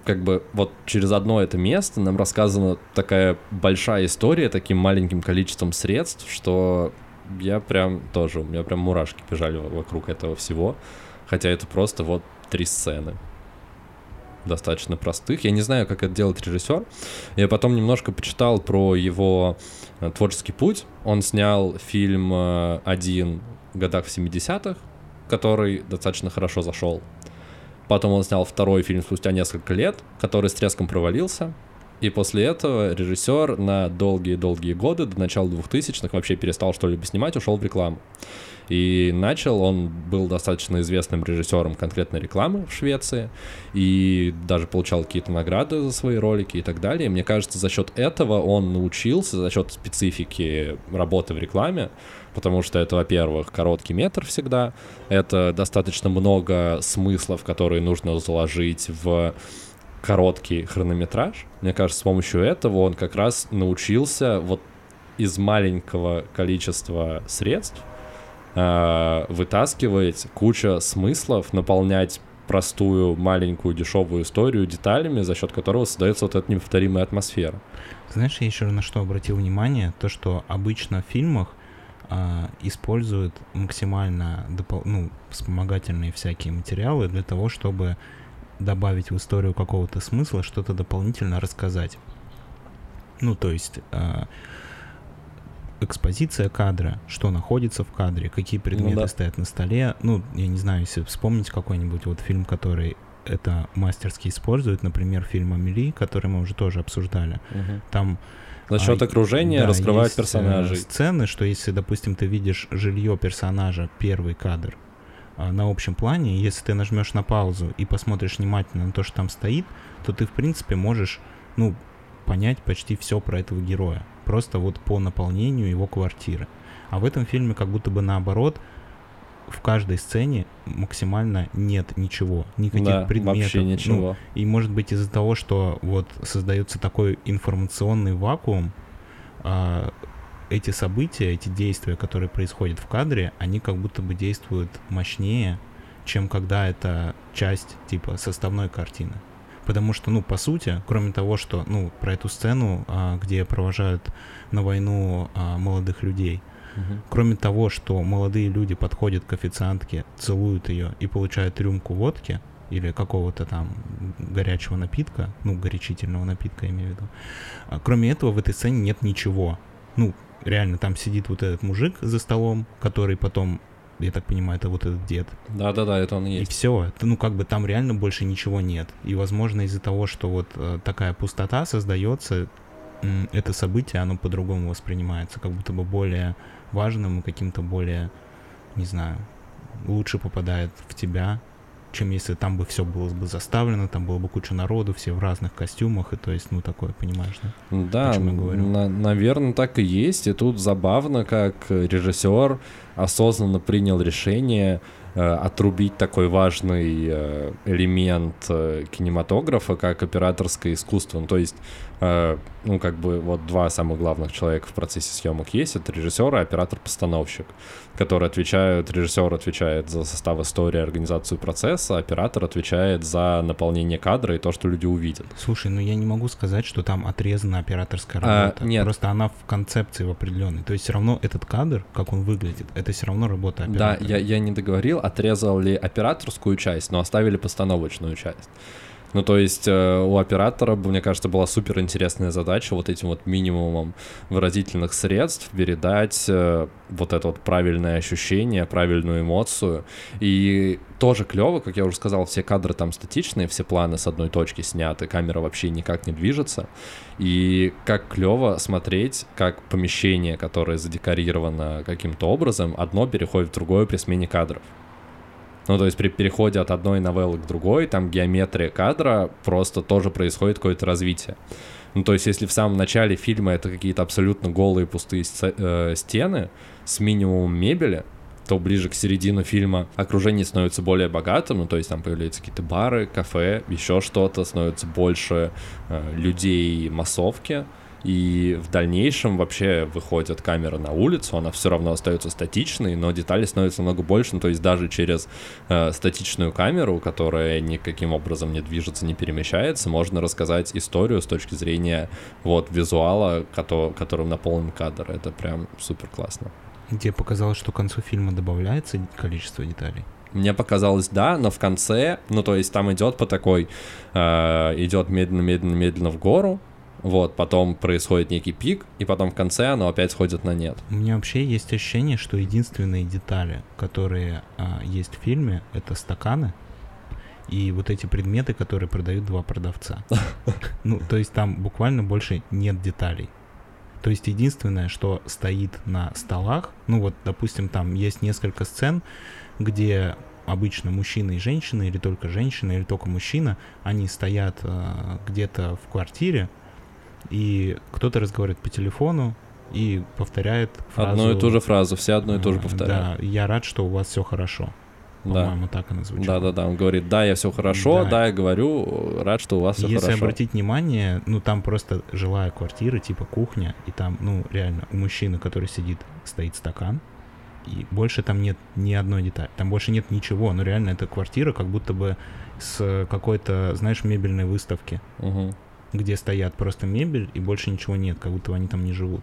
как бы вот через одно это место нам рассказана такая большая история таким маленьким количеством средств, что я прям тоже, у меня прям мурашки бежали вокруг этого всего. Хотя это просто вот три сцены достаточно простых. Я не знаю, как это делает режиссер. Я потом немножко почитал про его э, творческий путь. Он снял фильм э, один в годах в 70-х, который достаточно хорошо зашел. Потом он снял второй фильм спустя несколько лет, который с треском провалился. И после этого режиссер на долгие-долгие годы, до начала 2000-х, вообще перестал что-либо снимать, ушел в рекламу. И начал, он был достаточно известным режиссером конкретной рекламы в Швеции, и даже получал какие-то награды за свои ролики и так далее. Мне кажется, за счет этого он научился, за счет специфики работы в рекламе, потому что это, во-первых, короткий метр всегда, это достаточно много смыслов, которые нужно заложить в короткий хронометраж. Мне кажется, с помощью этого он как раз научился вот из маленького количества средств э, вытаскивать куча смыслов, наполнять простую, маленькую, дешевую историю деталями, за счет которого создается вот эта неповторимая атмосфера. Знаешь, я еще на что обратил внимание, то, что обычно в фильмах а, используют максимально допол- ну, вспомогательные всякие материалы для того, чтобы добавить в историю какого-то смысла, что-то дополнительно рассказать. Ну, то есть а, экспозиция кадра, что находится в кадре, какие предметы ну, да. стоят на столе. Ну, я не знаю, если вспомнить какой-нибудь вот фильм, который это мастерски использует, например, фильм «Амели», который мы уже тоже обсуждали. Угу. Там за счет окружения да, раскрывать есть, персонажей. Сцены, что если, допустим, ты видишь жилье персонажа, первый кадр, а, на общем плане, если ты нажмешь на паузу и посмотришь внимательно на то, что там стоит, то ты, в принципе, можешь, ну, понять почти все про этого героя просто вот по наполнению его квартиры. А в этом фильме как будто бы наоборот, в каждой сцене максимально нет ничего, никаких да, предметов. Вообще ну, ничего. Ну, и может быть из-за того, что вот создается такой информационный вакуум, а, эти события, эти действия, которые происходят в кадре, они как будто бы действуют мощнее, чем когда это часть типа составной картины. Потому что, ну, по сути, кроме того, что, ну, про эту сцену, а, где провожают на войну а, молодых людей, угу. кроме того, что молодые люди подходят к официантке, целуют ее и получают рюмку водки или какого-то там горячего напитка, ну, горячительного напитка, я имею в виду. А, кроме этого, в этой сцене нет ничего. Ну, реально, там сидит вот этот мужик за столом, который потом я так понимаю, это вот этот дед. Да-да-да, это он и есть. И все, ну как бы там реально больше ничего нет. И, возможно, из-за того, что вот э, такая пустота создается, это событие, оно по-другому воспринимается, как будто бы более важным и каким-то более, не знаю, лучше попадает в тебя, чем если там бы все было бы заставлено, там было бы куча народу, все в разных костюмах, и то есть, ну, такое, понимаешь, да? Да, на, наверное, так и есть, и тут забавно, как режиссер осознанно принял решение э, отрубить такой важный э, элемент э, кинематографа, как операторское искусство. Ну, то есть ну, как бы вот два самых главных человека в процессе съемок есть, это режиссер и оператор-постановщик, которые отвечают, режиссер отвечает за состав истории, организацию процесса, оператор отвечает за наполнение кадра и то, что люди увидят. Слушай, ну я не могу сказать, что там отрезана операторская а, работа. А, нет. Просто она в концепции в определенной. То есть все равно этот кадр, как он выглядит, это все равно работа оператора. Да, я, я не договорил, отрезал ли операторскую часть, но оставили постановочную часть. Ну, то есть э, у оператора, мне кажется, была супер интересная задача вот этим вот минимумом выразительных средств передать э, вот это вот правильное ощущение, правильную эмоцию. И тоже клево, как я уже сказал, все кадры там статичные, все планы с одной точки сняты, камера вообще никак не движется. И как клево смотреть, как помещение, которое задекорировано каким-то образом, одно переходит в другое при смене кадров. Ну, то есть при переходе от одной новеллы к другой, там геометрия кадра просто тоже происходит какое-то развитие. Ну, то есть если в самом начале фильма это какие-то абсолютно голые пустые э, стены с минимумом мебели, то ближе к середине фильма окружение становится более богатым, ну, то есть там появляются какие-то бары, кафе, еще что-то, становится больше э, людей, массовки, и в дальнейшем вообще выходит камера на улицу, она все равно остается статичной, но детали становятся много больше, ну, то есть даже через э, статичную камеру, которая никаким образом не движется, не перемещается, можно рассказать историю с точки зрения вот визуала, который, которым наполнен кадр. Это прям супер классно. Тебе показалось, что к концу фильма добавляется количество деталей? Мне показалось, да, но в конце, ну то есть там идет по такой, э, идет медленно, медленно, медленно в гору, вот, потом происходит некий пик, и потом в конце оно опять сходит на нет. У меня вообще есть ощущение, что единственные детали, которые а, есть в фильме, это стаканы и вот эти предметы, которые продают два продавца. Ну, то есть там буквально больше нет деталей. То есть единственное, что стоит на столах, ну вот, допустим, там есть несколько сцен, где обычно мужчина и женщина, или только женщина, или только мужчина, они стоят э, где-то в квартире, и кто-то разговаривает по телефону и повторяет фразу... Одну и ту же фразу, все одно и то же повторяют. Да, я рад, что у вас все хорошо. По-моему, так она звучит. Да, да, да. Он говорит, да, я все хорошо, да, да я говорю, рад, что у вас все Если хорошо. Если обратить внимание, ну там просто жилая квартира, типа кухня, и там, ну, реально, у мужчины, который сидит, стоит стакан, и больше там нет ни одной детали. Там больше нет ничего. Ну, реально, это квартира как будто бы с какой-то, знаешь, мебельной выставки. Угу где стоят просто мебель и больше ничего нет, как будто они там не живут.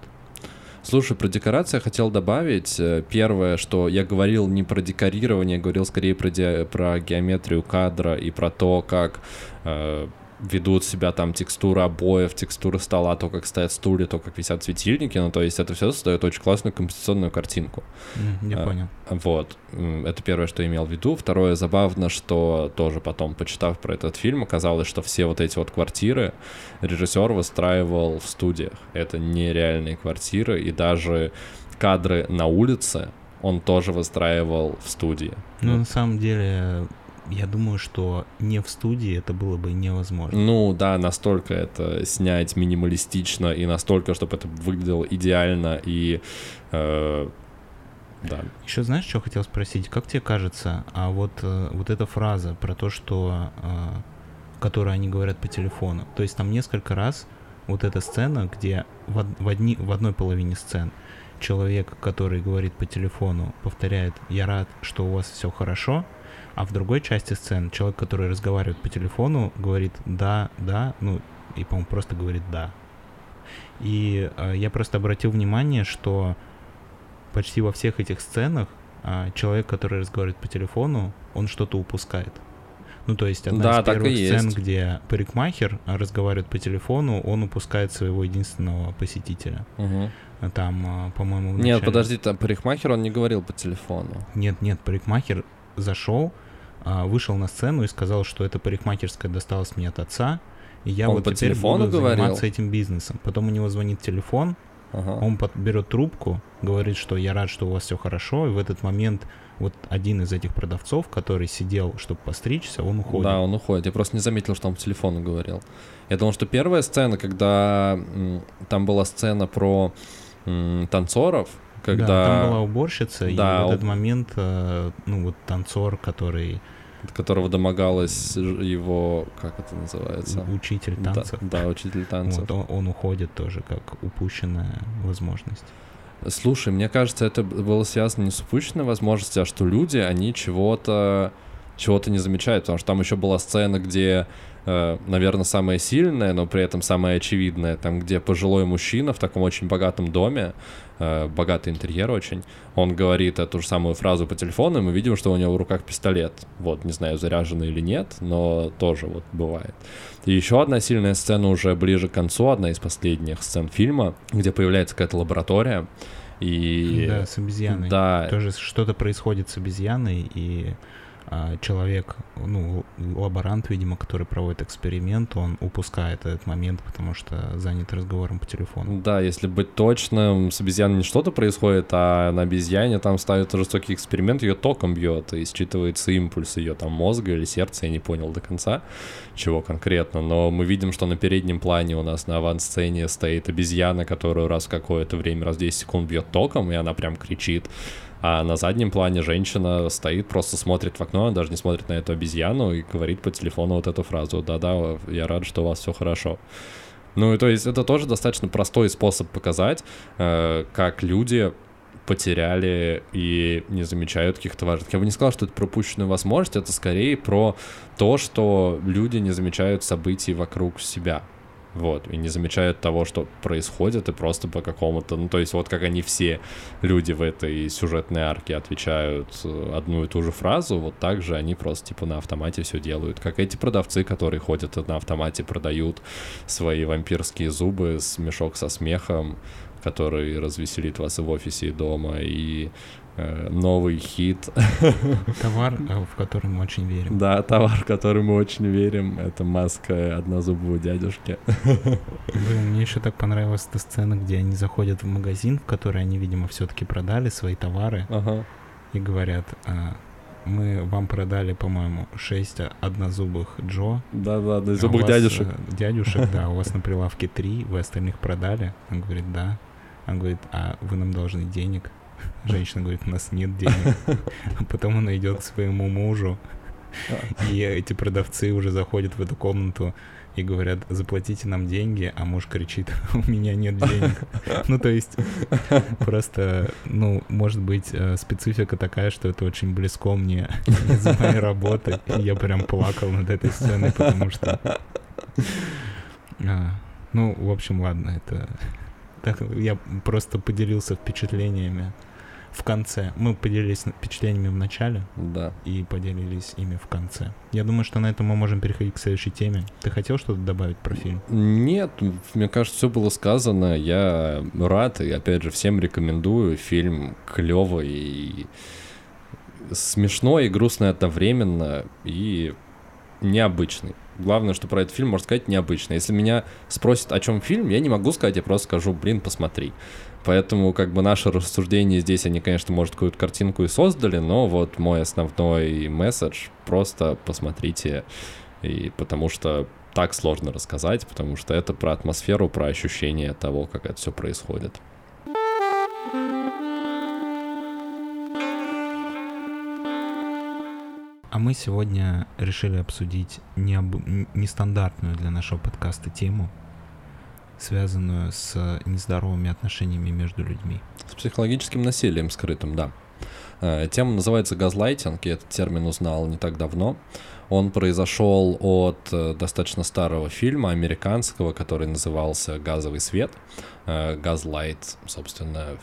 Слушай, про декорации я хотел добавить. Э, первое, что я говорил не про декорирование, говорил скорее про, ди... про геометрию кадра и про то, как э, ведут себя там текстура обоев, текстура стола, то, как стоят стулья, то, как висят светильники, ну, то есть это все создает очень классную композиционную картинку. Mm, я а, понял. Вот. Это первое, что я имел в виду. Второе, забавно, что тоже потом, почитав про этот фильм, оказалось, что все вот эти вот квартиры режиссер выстраивал в студиях. Это нереальные квартиры, и даже кадры на улице он тоже выстраивал в студии. Ну, на самом деле, я думаю, что не в студии это было бы невозможно. Ну да, настолько это снять минималистично и настолько, чтобы это выглядело идеально и э, да. Еще знаешь, что хотел спросить? Как тебе кажется, а вот э, вот эта фраза про то, что э, которую они говорят по телефону, то есть там несколько раз вот эта сцена, где в, в, одни, в одной половине сцен человек, который говорит по телефону, повторяет «Я рад, что у вас все хорошо», а в другой части сцены человек, который разговаривает по телефону, говорит «да, да», ну, и, по-моему, просто говорит «да». И э, я просто обратил внимание, что почти во всех этих сценах э, человек, который разговаривает по телефону, он что-то упускает. Ну, то есть одна да, из первых сцен, есть. где парикмахер разговаривает по телефону, он упускает своего единственного посетителя. Угу. Там, по-моему, начале... Нет, подожди, там парикмахер, он не говорил по телефону. Нет, нет, парикмахер зашел, вышел на сцену и сказал, что эта парикмахерская досталась мне от отца, и я он вот по теперь буду говорил? заниматься этим бизнесом. Потом у него звонит телефон, ага. он под, берет трубку, говорит, что я рад, что у вас все хорошо, и в этот момент вот один из этих продавцов, который сидел, чтобы постричься, он уходит. Да, он уходит. Я просто не заметил, что он по телефону говорил. Я думал, что первая сцена, когда там была сцена про танцоров, когда... Да, там была уборщица, да, и в этот момент, э, ну вот танцор, который которого домогалась его, как это называется? Учитель танцев. Да, да учитель танцев. Вот он, он уходит тоже как упущенная возможность. Слушай, мне кажется, это было связано не с упущенной возможностью, а что люди, они чего-то чего-то не замечают, потому что там еще была сцена, где э, наверное, самое сильное, но при этом самое очевидное, там, где пожилой мужчина в таком очень богатом доме, богатый интерьер очень, он говорит эту же самую фразу по телефону, и мы видим, что у него в руках пистолет. Вот, не знаю, заряженный или нет, но тоже вот бывает. И еще одна сильная сцена уже ближе к концу, одна из последних сцен фильма, где появляется какая-то лаборатория, и... Да, с обезьяной. Да. Тоже что-то происходит с обезьяной, и человек, ну, лаборант, видимо, который проводит эксперимент, он упускает этот момент, потому что занят разговором по телефону. Да, если быть точным, с обезьяной не что-то происходит, а на обезьяне там ставят жестокий эксперимент, ее током бьет, и считывается импульс ее там мозга или сердца, я не понял до конца, чего конкретно, но мы видим, что на переднем плане у нас на авансцене стоит обезьяна, которую раз какое-то время, раз в 10 секунд бьет током, и она прям кричит, а на заднем плане женщина стоит, просто смотрит в окно, она даже не смотрит на эту обезьяну и говорит по телефону вот эту фразу «Да-да, я рад, что у вас все хорошо». Ну и то есть это тоже достаточно простой способ показать, э, как люди потеряли и не замечают каких-то важных. Я бы не сказал, что это пропущенная возможность, это скорее про то, что люди не замечают событий вокруг себя вот, и не замечают того, что происходит, и просто по какому-то, ну, то есть вот как они все люди в этой сюжетной арке отвечают э, одну и ту же фразу, вот так же они просто, типа, на автомате все делают, как эти продавцы, которые ходят на автомате продают свои вампирские зубы с мешок со смехом, который развеселит вас и в офисе, и дома, и новый хит. <laughs> Товар, э, в который мы очень верим. Да, товар, в который мы очень верим. Это маска однозубого дядюшки. Блин, мне еще так понравилась эта сцена, где они заходят в магазин, в который они, видимо, все-таки продали свои товары. Ага. И говорят, а, мы вам продали, по-моему, 6 однозубых Джо. Да-да, однозубых а дядюшек. Э, дядюшек, да, <laughs> у вас на прилавке 3, вы остальных продали. Он говорит, да. Он говорит, а вы нам должны денег. Женщина говорит, у нас нет денег. А потом она идет к своему мужу, и эти продавцы уже заходят в эту комнату и говорят, заплатите нам деньги, а муж кричит, у меня нет денег. Ну, то есть, просто, ну, может быть, э, специфика такая, что это очень близко мне из моей работы. Я прям плакал над этой сценой, потому что... А, ну, в общем, ладно, это... Так, я просто поделился впечатлениями в конце. Мы поделились впечатлениями в начале. Да. И поделились ими в конце. Я думаю, что на этом мы можем переходить к следующей теме. Ты хотел что-то добавить про фильм? Нет, мне кажется, все было сказано. Я рад и, опять же, всем рекомендую. Фильм клевый и смешной и грустный одновременно и необычный. Главное, что про этот фильм можно сказать необычно. Если меня спросят, о чем фильм, я не могу сказать, я просто скажу, блин, посмотри. Поэтому как бы наши рассуждения здесь, они, конечно, может, какую-то картинку и создали, но вот мой основной месседж — просто посмотрите, и потому что так сложно рассказать, потому что это про атмосферу, про ощущение того, как это все происходит. А мы сегодня решили обсудить необ... нестандартную для нашего подкаста тему — связанную с нездоровыми отношениями между людьми. С психологическим насилием скрытым, да. Э, тема называется газлайтинг, и этот термин узнал не так давно. Он произошел от э, достаточно старого фильма американского, который назывался «Газовый свет». Э, «Газлайт», собственно,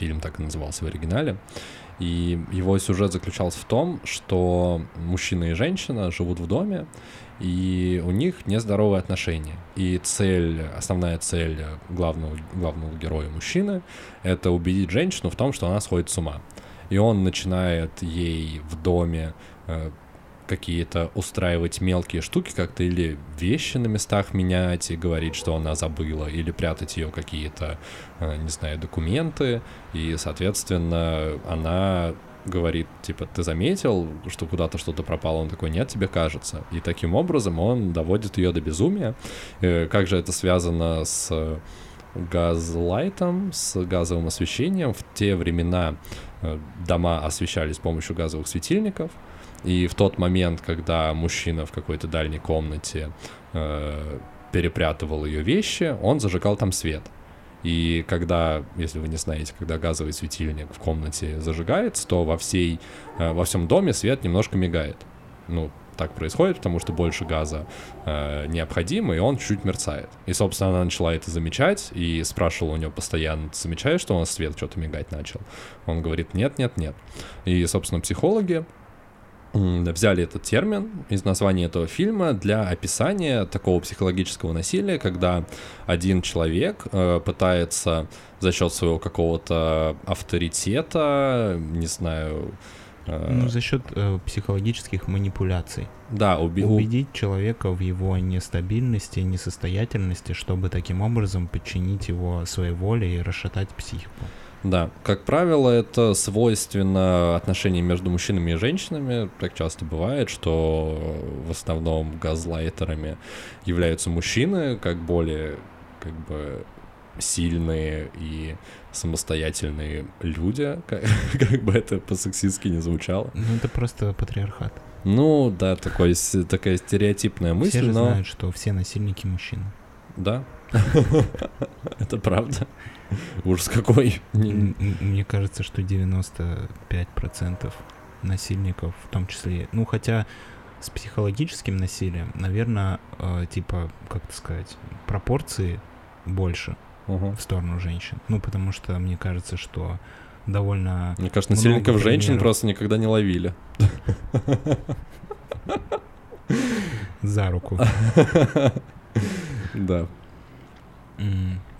фильм так и назывался в оригинале. И его сюжет заключался в том, что мужчина и женщина живут в доме, и у них нездоровые отношения. И цель, основная цель главного, главного героя мужчины — это убедить женщину в том, что она сходит с ума. И он начинает ей в доме э, какие-то устраивать мелкие штуки как-то или вещи на местах менять и говорить, что она забыла, или прятать ее какие-то, э, не знаю, документы, и, соответственно, она говорит, типа, ты заметил, что куда-то что-то пропало? Он такой, нет, тебе кажется. И таким образом он доводит ее до безумия. Э, как же это связано с газлайтом, с газовым освещением? В те времена э, дома освещались с помощью газовых светильников, и в тот момент, когда мужчина в какой-то дальней комнате э, перепрятывал ее вещи, он зажигал там свет. И когда, если вы не знаете, когда газовый светильник в комнате зажигается, то во всей, э, во всем доме свет немножко мигает. Ну, так происходит, потому что больше газа э, необходимо, и он чуть мерцает. И, собственно, она начала это замечать и спрашивала у него постоянно, ты замечаешь, что у нас свет что-то мигать начал? Он говорит, нет, нет, нет. И, собственно, психологи взяли этот термин из названия этого фильма для описания такого психологического насилия, когда один человек э, пытается за счет своего какого-то авторитета, не знаю, Э, ну, за счет э, психологических манипуляций. Да, уби- убедить человека в его нестабильности, несостоятельности, чтобы таким образом подчинить его своей воле и расшатать психику. Да, как правило, это свойственно отношениям между мужчинами и женщинами. Так часто бывает, что в основном газлайтерами являются мужчины, как более как бы сильные и самостоятельные люди, <laughs> как, как бы это по-сексистски не звучало. Ну, это просто патриархат. Ну, да, такой, такая стереотипная мысль, все же но... знают, что все насильники мужчины. Да, <laughs> это правда. <laughs> Ужас какой. Мне кажется, что 95% насильников, в том числе, ну, хотя с психологическим насилием, наверное, э, типа, как сказать, пропорции больше угу. в сторону женщин. Ну, потому что мне кажется, что довольно... Мне кажется, насильников женщин просто никогда не ловили. За руку. <laughs> Да.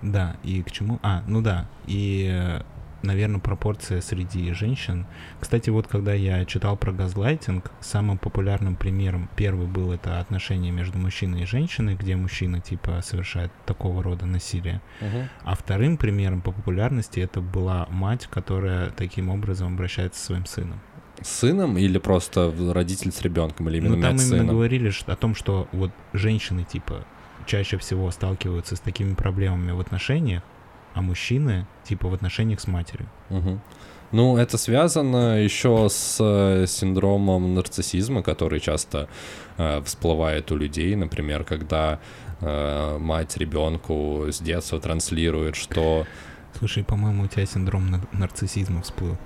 Да, и к чему? А, ну да, и э, наверное, пропорция среди женщин. Кстати, вот когда я читал про газлайтинг, самым популярным примером первый был это отношение между мужчиной и женщиной, где мужчина типа совершает такого рода насилие. Uh-huh. А вторым примером по популярности это была мать, которая таким образом обращается со своим сыном. С сыном или просто родитель с ребенком или именно ну, там именно сыном? говорили о том, что вот женщины типа чаще всего сталкиваются с такими проблемами в отношениях, а мужчины типа в отношениях с матерью. Угу. Ну, это связано еще с э, синдромом нарциссизма, который часто э, всплывает у людей, например, когда э, мать ребенку с детства транслирует, что Слушай, по-моему, у тебя синдром нар- нарциссизма всплыл.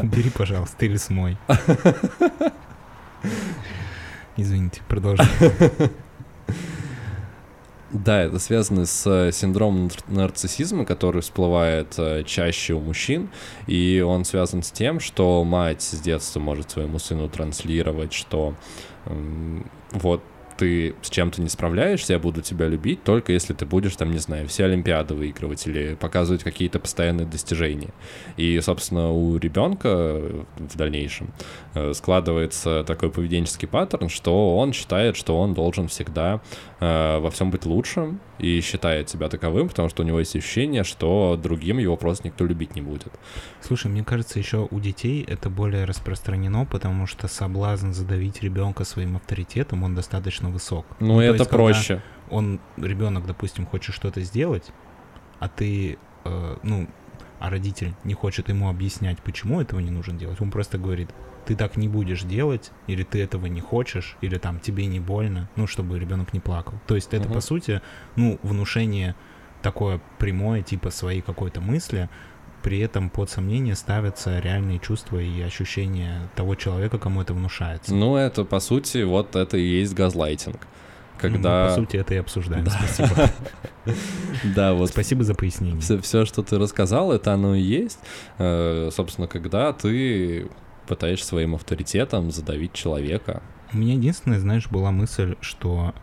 Убери, пожалуйста, или смой. <laughs> Извините, продолжай. Да, это связано с э, синдромом нарциссизма, который всплывает э, чаще у мужчин, и он связан с тем, что мать с детства может своему сыну транслировать, что вот ты с чем-то не справляешься, я буду тебя любить только если ты будешь там, не знаю, все Олимпиады выигрывать или показывать какие-то постоянные достижения. И, собственно, у ребенка в дальнейшем э, складывается такой поведенческий паттерн, что он считает, что он должен всегда э, во всем быть лучшим и считает себя таковым, потому что у него есть ощущение, что другим его просто никто любить не будет. Слушай, мне кажется, еще у детей это более распространено, потому что соблазн задавить ребенка своим авторитетом, он достаточно высок. Ну, ну это есть, проще. Он, ребенок, допустим, хочет что-то сделать, а ты, э, ну, а родитель не хочет ему объяснять, почему этого не нужно делать. Он просто говорит, ты так не будешь делать, или ты этого не хочешь, или там тебе не больно, ну, чтобы ребенок не плакал. То есть это, uh-huh. по сути, ну, внушение такое прямое, типа своей какой-то мысли, при этом под сомнение ставятся реальные чувства и ощущения того человека, кому это внушается. Ну, это, по сути, вот это и есть газлайтинг. Когда... Ну, по сути, это и обсуждаем. Да. Спасибо. <laughs> Да, вот. Спасибо за пояснение. Все, все, что ты рассказал, это оно и есть. Э, собственно, когда ты пытаешься своим авторитетом задавить человека. У меня единственная, знаешь, была мысль, что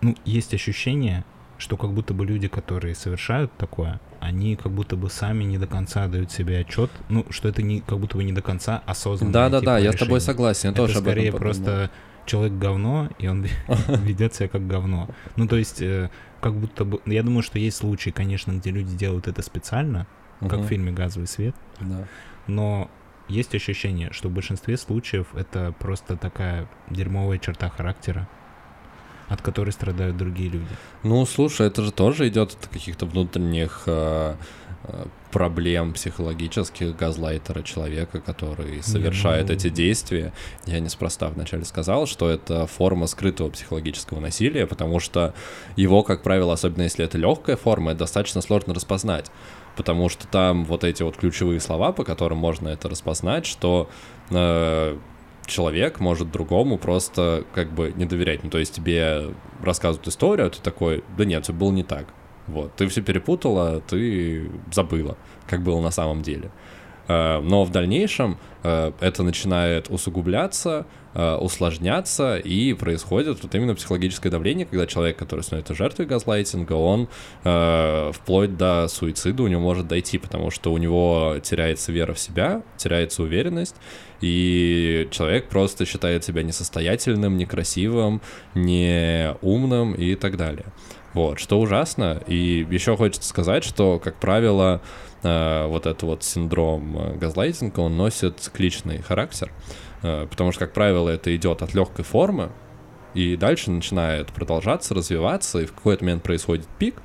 ну, есть ощущение, что как будто бы люди, которые совершают такое, они как будто бы сами не до конца дают себе отчет, ну, что это не как будто бы не до конца осознанно. Да, да, да, я с тобой согласен. Я это тоже скорее просто человек говно, и он <laughs> ведет себя как говно. Ну, то есть, э, как будто бы. Я думаю, что есть случаи, конечно, где люди делают это специально, как в фильме Газовый свет. Да. Но есть ощущение, что в большинстве случаев это просто такая дерьмовая черта характера, от которой страдают другие люди. Ну, слушай, это же тоже идет от каких-то внутренних э, э, проблем психологических газлайтера человека, который совершает ну... эти действия. Я неспроста вначале сказал, что это форма скрытого психологического насилия, потому что его, как правило, особенно если это легкая форма, это достаточно сложно распознать потому что там вот эти вот ключевые слова, по которым можно это распознать, что э, человек может другому просто как бы не доверять. Ну, то есть тебе рассказывают историю, а ты такой, да нет, все было не так. Вот, ты все перепутала, ты забыла, как было на самом деле. Э, но в дальнейшем э, это начинает усугубляться, усложняться, и происходит вот именно психологическое давление, когда человек, который становится жертвой газлайтинга, он вплоть до суицида у него может дойти, потому что у него теряется вера в себя, теряется уверенность, и человек просто считает себя несостоятельным, некрасивым, неумным и так далее. Вот, что ужасно. И еще хочется сказать, что, как правило, э, вот этот вот синдром э, газлайтинга, он носит цикличный характер, э, потому что, как правило, это идет от легкой формы, и дальше начинает продолжаться, развиваться, и в какой-то момент происходит пик,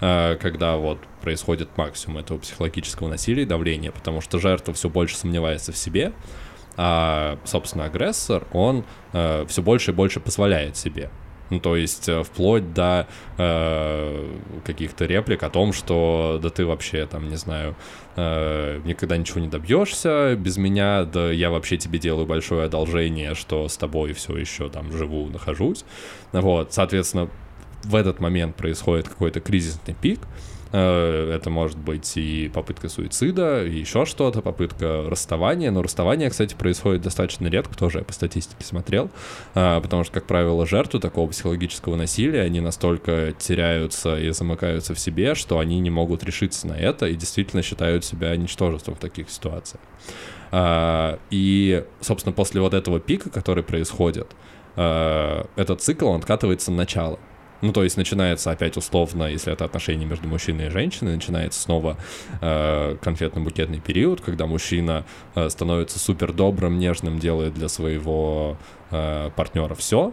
э, когда вот происходит максимум этого психологического насилия и давления, потому что жертва все больше сомневается в себе, а, собственно, агрессор, он э, все больше и больше позволяет себе. Ну, то есть э, вплоть до э, каких-то реплик о том, что да ты вообще там, не знаю, э, никогда ничего не добьешься без меня, да я вообще тебе делаю большое одолжение, что с тобой все еще там живу, нахожусь. Вот, соответственно, в этот момент происходит какой-то кризисный пик, это может быть и попытка суицида, и еще что-то, попытка расставания. Но расставание, кстати, происходит достаточно редко, тоже я по статистике смотрел, а, потому что, как правило, жертвы такого психологического насилия, они настолько теряются и замыкаются в себе, что они не могут решиться на это и действительно считают себя ничтожеством в таких ситуациях. А, и, собственно, после вот этого пика, который происходит, этот цикл, он откатывается на начало. Ну, то есть начинается опять условно, если это отношения между мужчиной и женщиной, начинается снова э, конфетно-букетный период, когда мужчина э, становится супер добрым, нежным, делает для своего э, партнера все,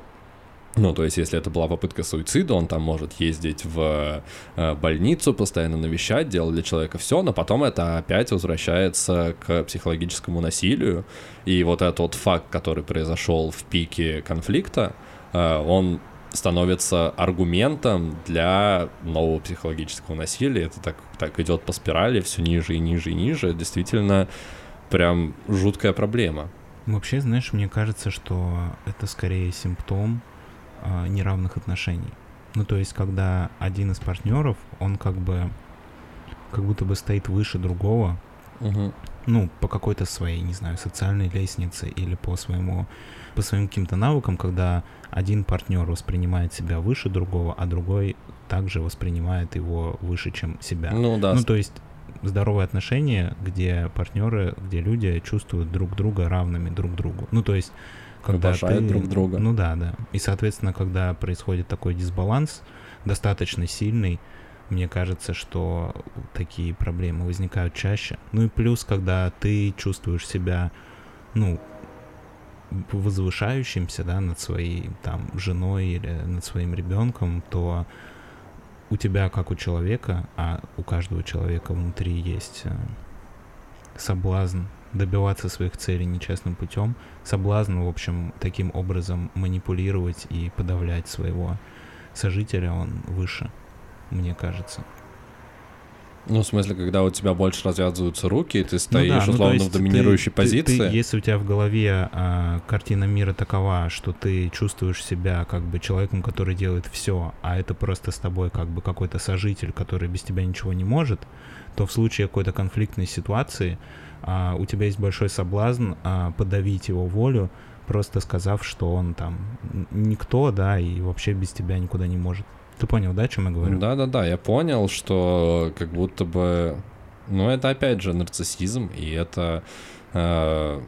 ну, то есть, если это была попытка суицида, он там может ездить в э, больницу, постоянно навещать, делать для человека все, но потом это опять возвращается к психологическому насилию. И вот этот вот факт, который произошел в пике конфликта, э, он становится аргументом для нового психологического насилия. Это так, так идет по спирали, все ниже и ниже и ниже. Действительно, прям жуткая проблема. Вообще, знаешь, мне кажется, что это скорее симптом э, неравных отношений. Ну, то есть, когда один из партнеров, он как бы как будто бы стоит выше другого, угу. ну, по какой-то своей, не знаю, социальной лестнице или по своему, по своим каким-то навыкам, когда один партнер воспринимает себя выше другого, а другой также воспринимает его выше, чем себя. Ну да. Ну то есть здоровые отношения, где партнеры, где люди чувствуют друг друга равными друг другу. Ну то есть когда ты, друг друга. Ну да, да. И соответственно, когда происходит такой дисбаланс достаточно сильный, мне кажется, что такие проблемы возникают чаще. Ну и плюс, когда ты чувствуешь себя, ну, возвышающимся, да, над своей там женой или над своим ребенком, то у тебя, как у человека, а у каждого человека внутри есть э, соблазн добиваться своих целей нечестным путем, соблазн, в общем, таким образом манипулировать и подавлять своего сожителя, он выше, мне кажется. Ну, в смысле, когда у тебя больше развязываются руки, и ты стоишь, ну да, ну, условно, в доминирующей ты, позиции. Ты, ты, если у тебя в голове а, картина мира такова, что ты чувствуешь себя как бы человеком, который делает все, а это просто с тобой как бы какой-то сожитель, который без тебя ничего не может, то в случае какой-то конфликтной ситуации а, у тебя есть большой соблазн а, подавить его волю, просто сказав, что он там никто, да, и вообще без тебя никуда не может. Ты понял, да, о чем я говорю? Да-да-да, я понял, что как будто бы... Ну, это опять же нарциссизм, и это... Э,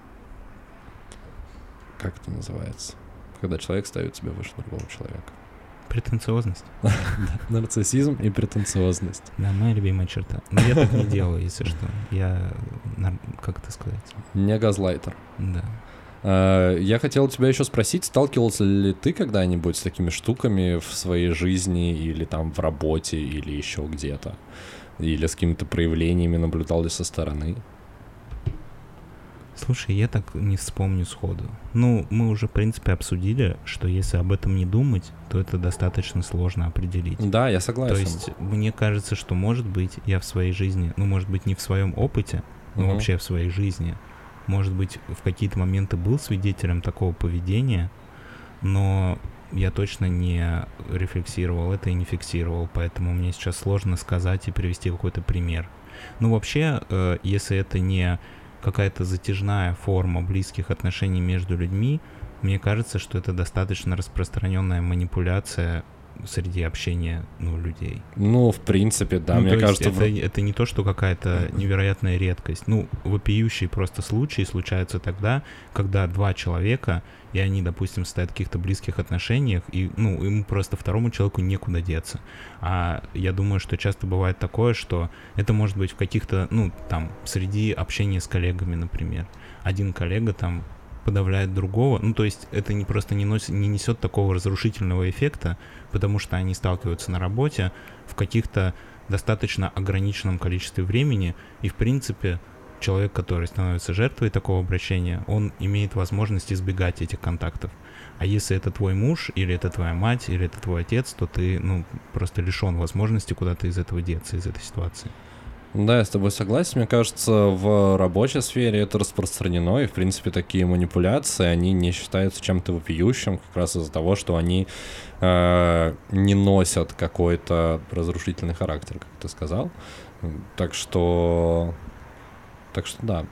как это называется? Когда человек ставит себя выше другого человека. Претенциозность. <laughs> Нарциссизм и претенциозность. Да, моя любимая черта. Но я так не делаю, если что. Я, как это сказать? Не газлайтер. Да. Э, я хотел тебя еще спросить, сталкивался ли ты когда-нибудь с такими штуками в своей жизни или там в работе или еще где-то? Или с какими-то проявлениями наблюдал ли со стороны? Слушай, я так не вспомню сходу. Ну, мы уже, в принципе, обсудили, что если об этом не думать, то это достаточно сложно определить. Да, я согласен. То есть, мне кажется, что, может быть, я в своей жизни, ну, может быть, не в своем опыте, но угу. вообще в своей жизни может быть, в какие-то моменты был свидетелем такого поведения, но я точно не рефлексировал это и не фиксировал, поэтому мне сейчас сложно сказать и привести какой-то пример. Ну, вообще, э, если это не какая-то затяжная форма близких отношений между людьми, мне кажется, что это достаточно распространенная манипуляция среди общения ну, людей. Ну, в принципе, да, ну, мне кажется... Это, в... это не то, что какая-то невероятная редкость. Ну, вопиющие просто случаи случаются тогда, когда два человека, и они, допустим, стоят в каких-то близких отношениях, и, ну, ему просто второму человеку некуда деться. А я думаю, что часто бывает такое, что это может быть в каких-то, ну, там, среди общения с коллегами, например. Один коллега там подавляет другого. Ну, то есть это не просто не, носит, не несет такого разрушительного эффекта, потому что они сталкиваются на работе в каких-то достаточно ограниченном количестве времени, и, в принципе, человек, который становится жертвой такого обращения, он имеет возможность избегать этих контактов. А если это твой муж, или это твоя мать, или это твой отец, то ты, ну, просто лишен возможности куда-то из этого деться, из этой ситуации. Да, я с тобой согласен. Мне кажется, в рабочей сфере это распространено, и, в принципе, такие манипуляции, они не считаются чем-то вопиющим, как раз из-за того, что они э, не носят какой-то разрушительный характер, как ты сказал. Так что... Так что да.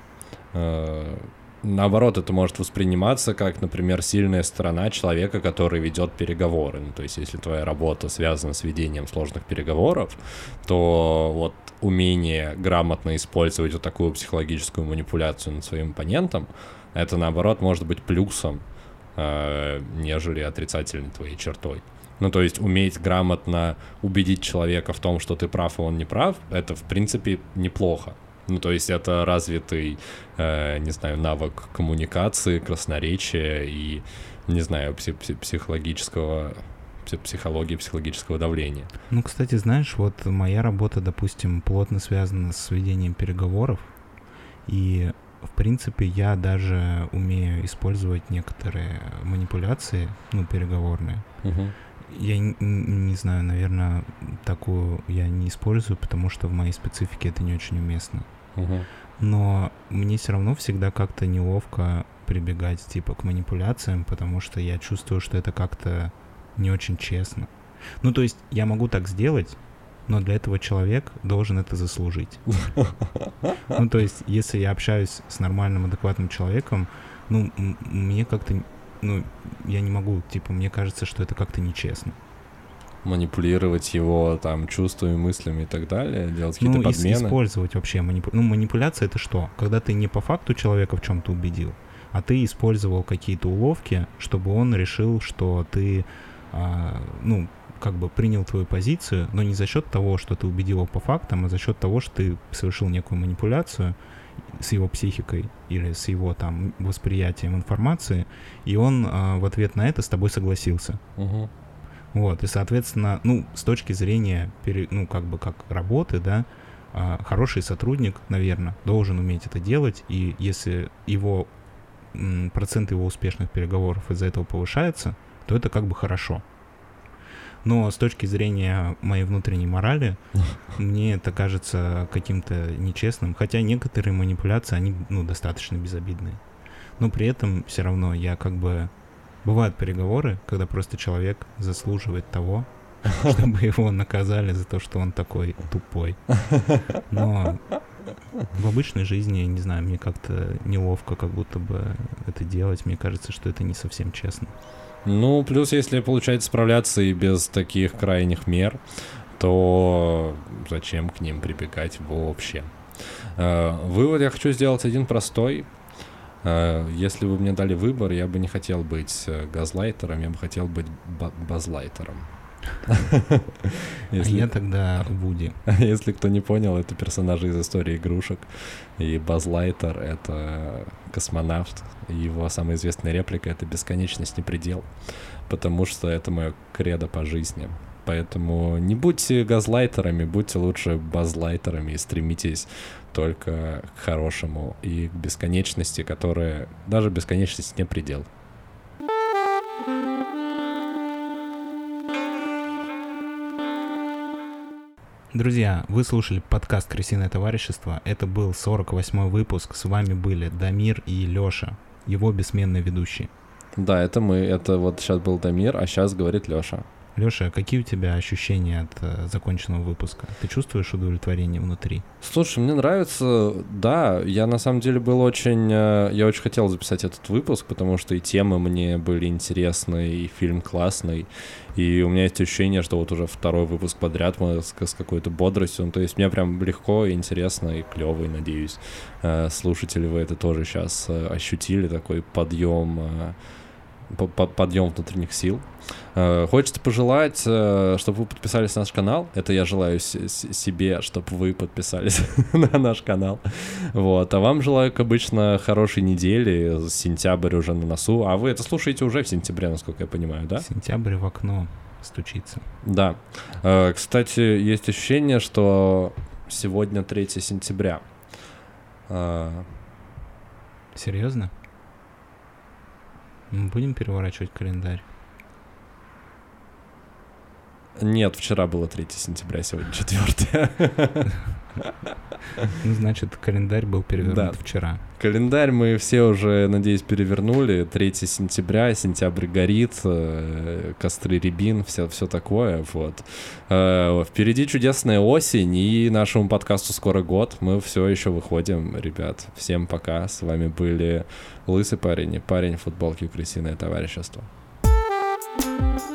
Э, наоборот, это может восприниматься как, например, сильная сторона человека, который ведет переговоры. Ну, то есть, если твоя работа связана с ведением сложных переговоров, то вот умение грамотно использовать вот такую психологическую манипуляцию над своим оппонентом, это, наоборот, может быть плюсом, э, нежели отрицательной твоей чертой. Ну, то есть уметь грамотно убедить человека в том, что ты прав, а он не прав, это, в принципе, неплохо. Ну, то есть это развитый, э, не знаю, навык коммуникации, красноречия и, не знаю, пси- психологического психологии, психологического давления. Ну, кстати, знаешь, вот моя работа, допустим, плотно связана с ведением переговоров, и, в принципе, я даже умею использовать некоторые манипуляции, ну, переговорные. Угу. Я не, не знаю, наверное, такую я не использую, потому что в моей специфике это не очень уместно. Угу. Но мне все равно всегда как-то неловко прибегать типа к манипуляциям, потому что я чувствую, что это как-то не очень честно. Ну, то есть я могу так сделать, но для этого человек должен это заслужить. <laughs> Ну, то есть, если я общаюсь с нормальным, адекватным человеком, ну, мне как-то, ну, я не могу, типа, мне кажется, что это как-то нечестно. Манипулировать его, там, чувствами, мыслями и так далее, делать какие-то ну, подмены. использовать вообще манипу... Ну, манипуляция — это что? Когда ты не по факту человека в чем-то убедил, а ты использовал какие-то уловки, чтобы он решил, что ты а, ну, как бы принял твою позицию, но не за счет того, что ты убедил его по фактам, а за счет того, что ты совершил некую манипуляцию с его психикой или с его там восприятием информации, и он а, в ответ на это с тобой согласился. Угу. Вот, и, соответственно, ну, с точки зрения, ну, как бы как работы, да, а, хороший сотрудник, наверное, должен уметь это делать, и если его процент его успешных переговоров из-за этого повышается, то это как бы хорошо. Но с точки зрения моей внутренней морали, <laughs> мне это кажется каким-то нечестным. Хотя некоторые манипуляции, они ну, достаточно безобидные. Но при этом все равно я как бы... Бывают переговоры, когда просто человек заслуживает того, <laughs> чтобы его наказали за то, что он такой тупой. Но в обычной жизни, не знаю, мне как-то неловко как будто бы это делать. Мне кажется, что это не совсем честно. Ну, плюс, если получается справляться и без таких крайних мер, то зачем к ним прибегать вообще? Э, вывод я хочу сделать один простой. Э, если бы мне дали выбор, я бы не хотел быть э, газлайтером, я бы хотел быть базлайтером. <laughs> Если... А я тогда <laughs> Вуди. Если кто не понял, это персонажи из истории игрушек. И Баз Лайтер — это космонавт. Его самая известная реплика — это «Бесконечность не предел». Потому что это мое кредо по жизни. Поэтому не будьте газлайтерами, будьте лучше базлайтерами и стремитесь только к хорошему и к бесконечности, которая... Даже бесконечность не предел. Друзья, вы слушали подкаст «Крысиное товарищество». Это был 48-й выпуск. С вами были Дамир и Лёша, его бессменные ведущие. Да, это мы. Это вот сейчас был Дамир, а сейчас говорит Лёша. Лёша, какие у тебя ощущения от э, законченного выпуска? Ты чувствуешь удовлетворение внутри? Слушай, мне нравится, да, я на самом деле был очень, э, я очень хотел записать этот выпуск, потому что и темы мне были интересны, и фильм классный, и у меня есть ощущение, что вот уже второй выпуск подряд мы с, с какой-то бодростью, ну, то есть мне прям легко, и интересно и клево, и надеюсь, э, слушатели вы это тоже сейчас э, ощутили, такой подъем э, подъем внутренних сил. Э, хочется пожелать, э, чтобы вы подписались на наш канал. Это я желаю себе, чтобы вы подписались <laughs> на наш канал. Вот. А вам желаю, как обычно, хорошей недели. Сентябрь уже на носу. А вы это слушаете уже в сентябре, насколько я понимаю, да? Сентябрь в окно стучится. Да. Э, кстати, есть ощущение, что сегодня 3 сентября. Серьезно? Мы будем переворачивать календарь? Нет, вчера было 3 сентября, сегодня 4. Ну, значит, календарь был перевернут да. вчера. Календарь мы все уже, надеюсь, перевернули. 3 сентября, сентябрь горит, э, костры рябин, все, все такое. Вот. Э, впереди чудесная осень, и нашему подкасту скоро год. Мы все еще выходим, ребят. Всем пока. С вами были Лысый парень и парень в футболке крысиное товарищество. thank you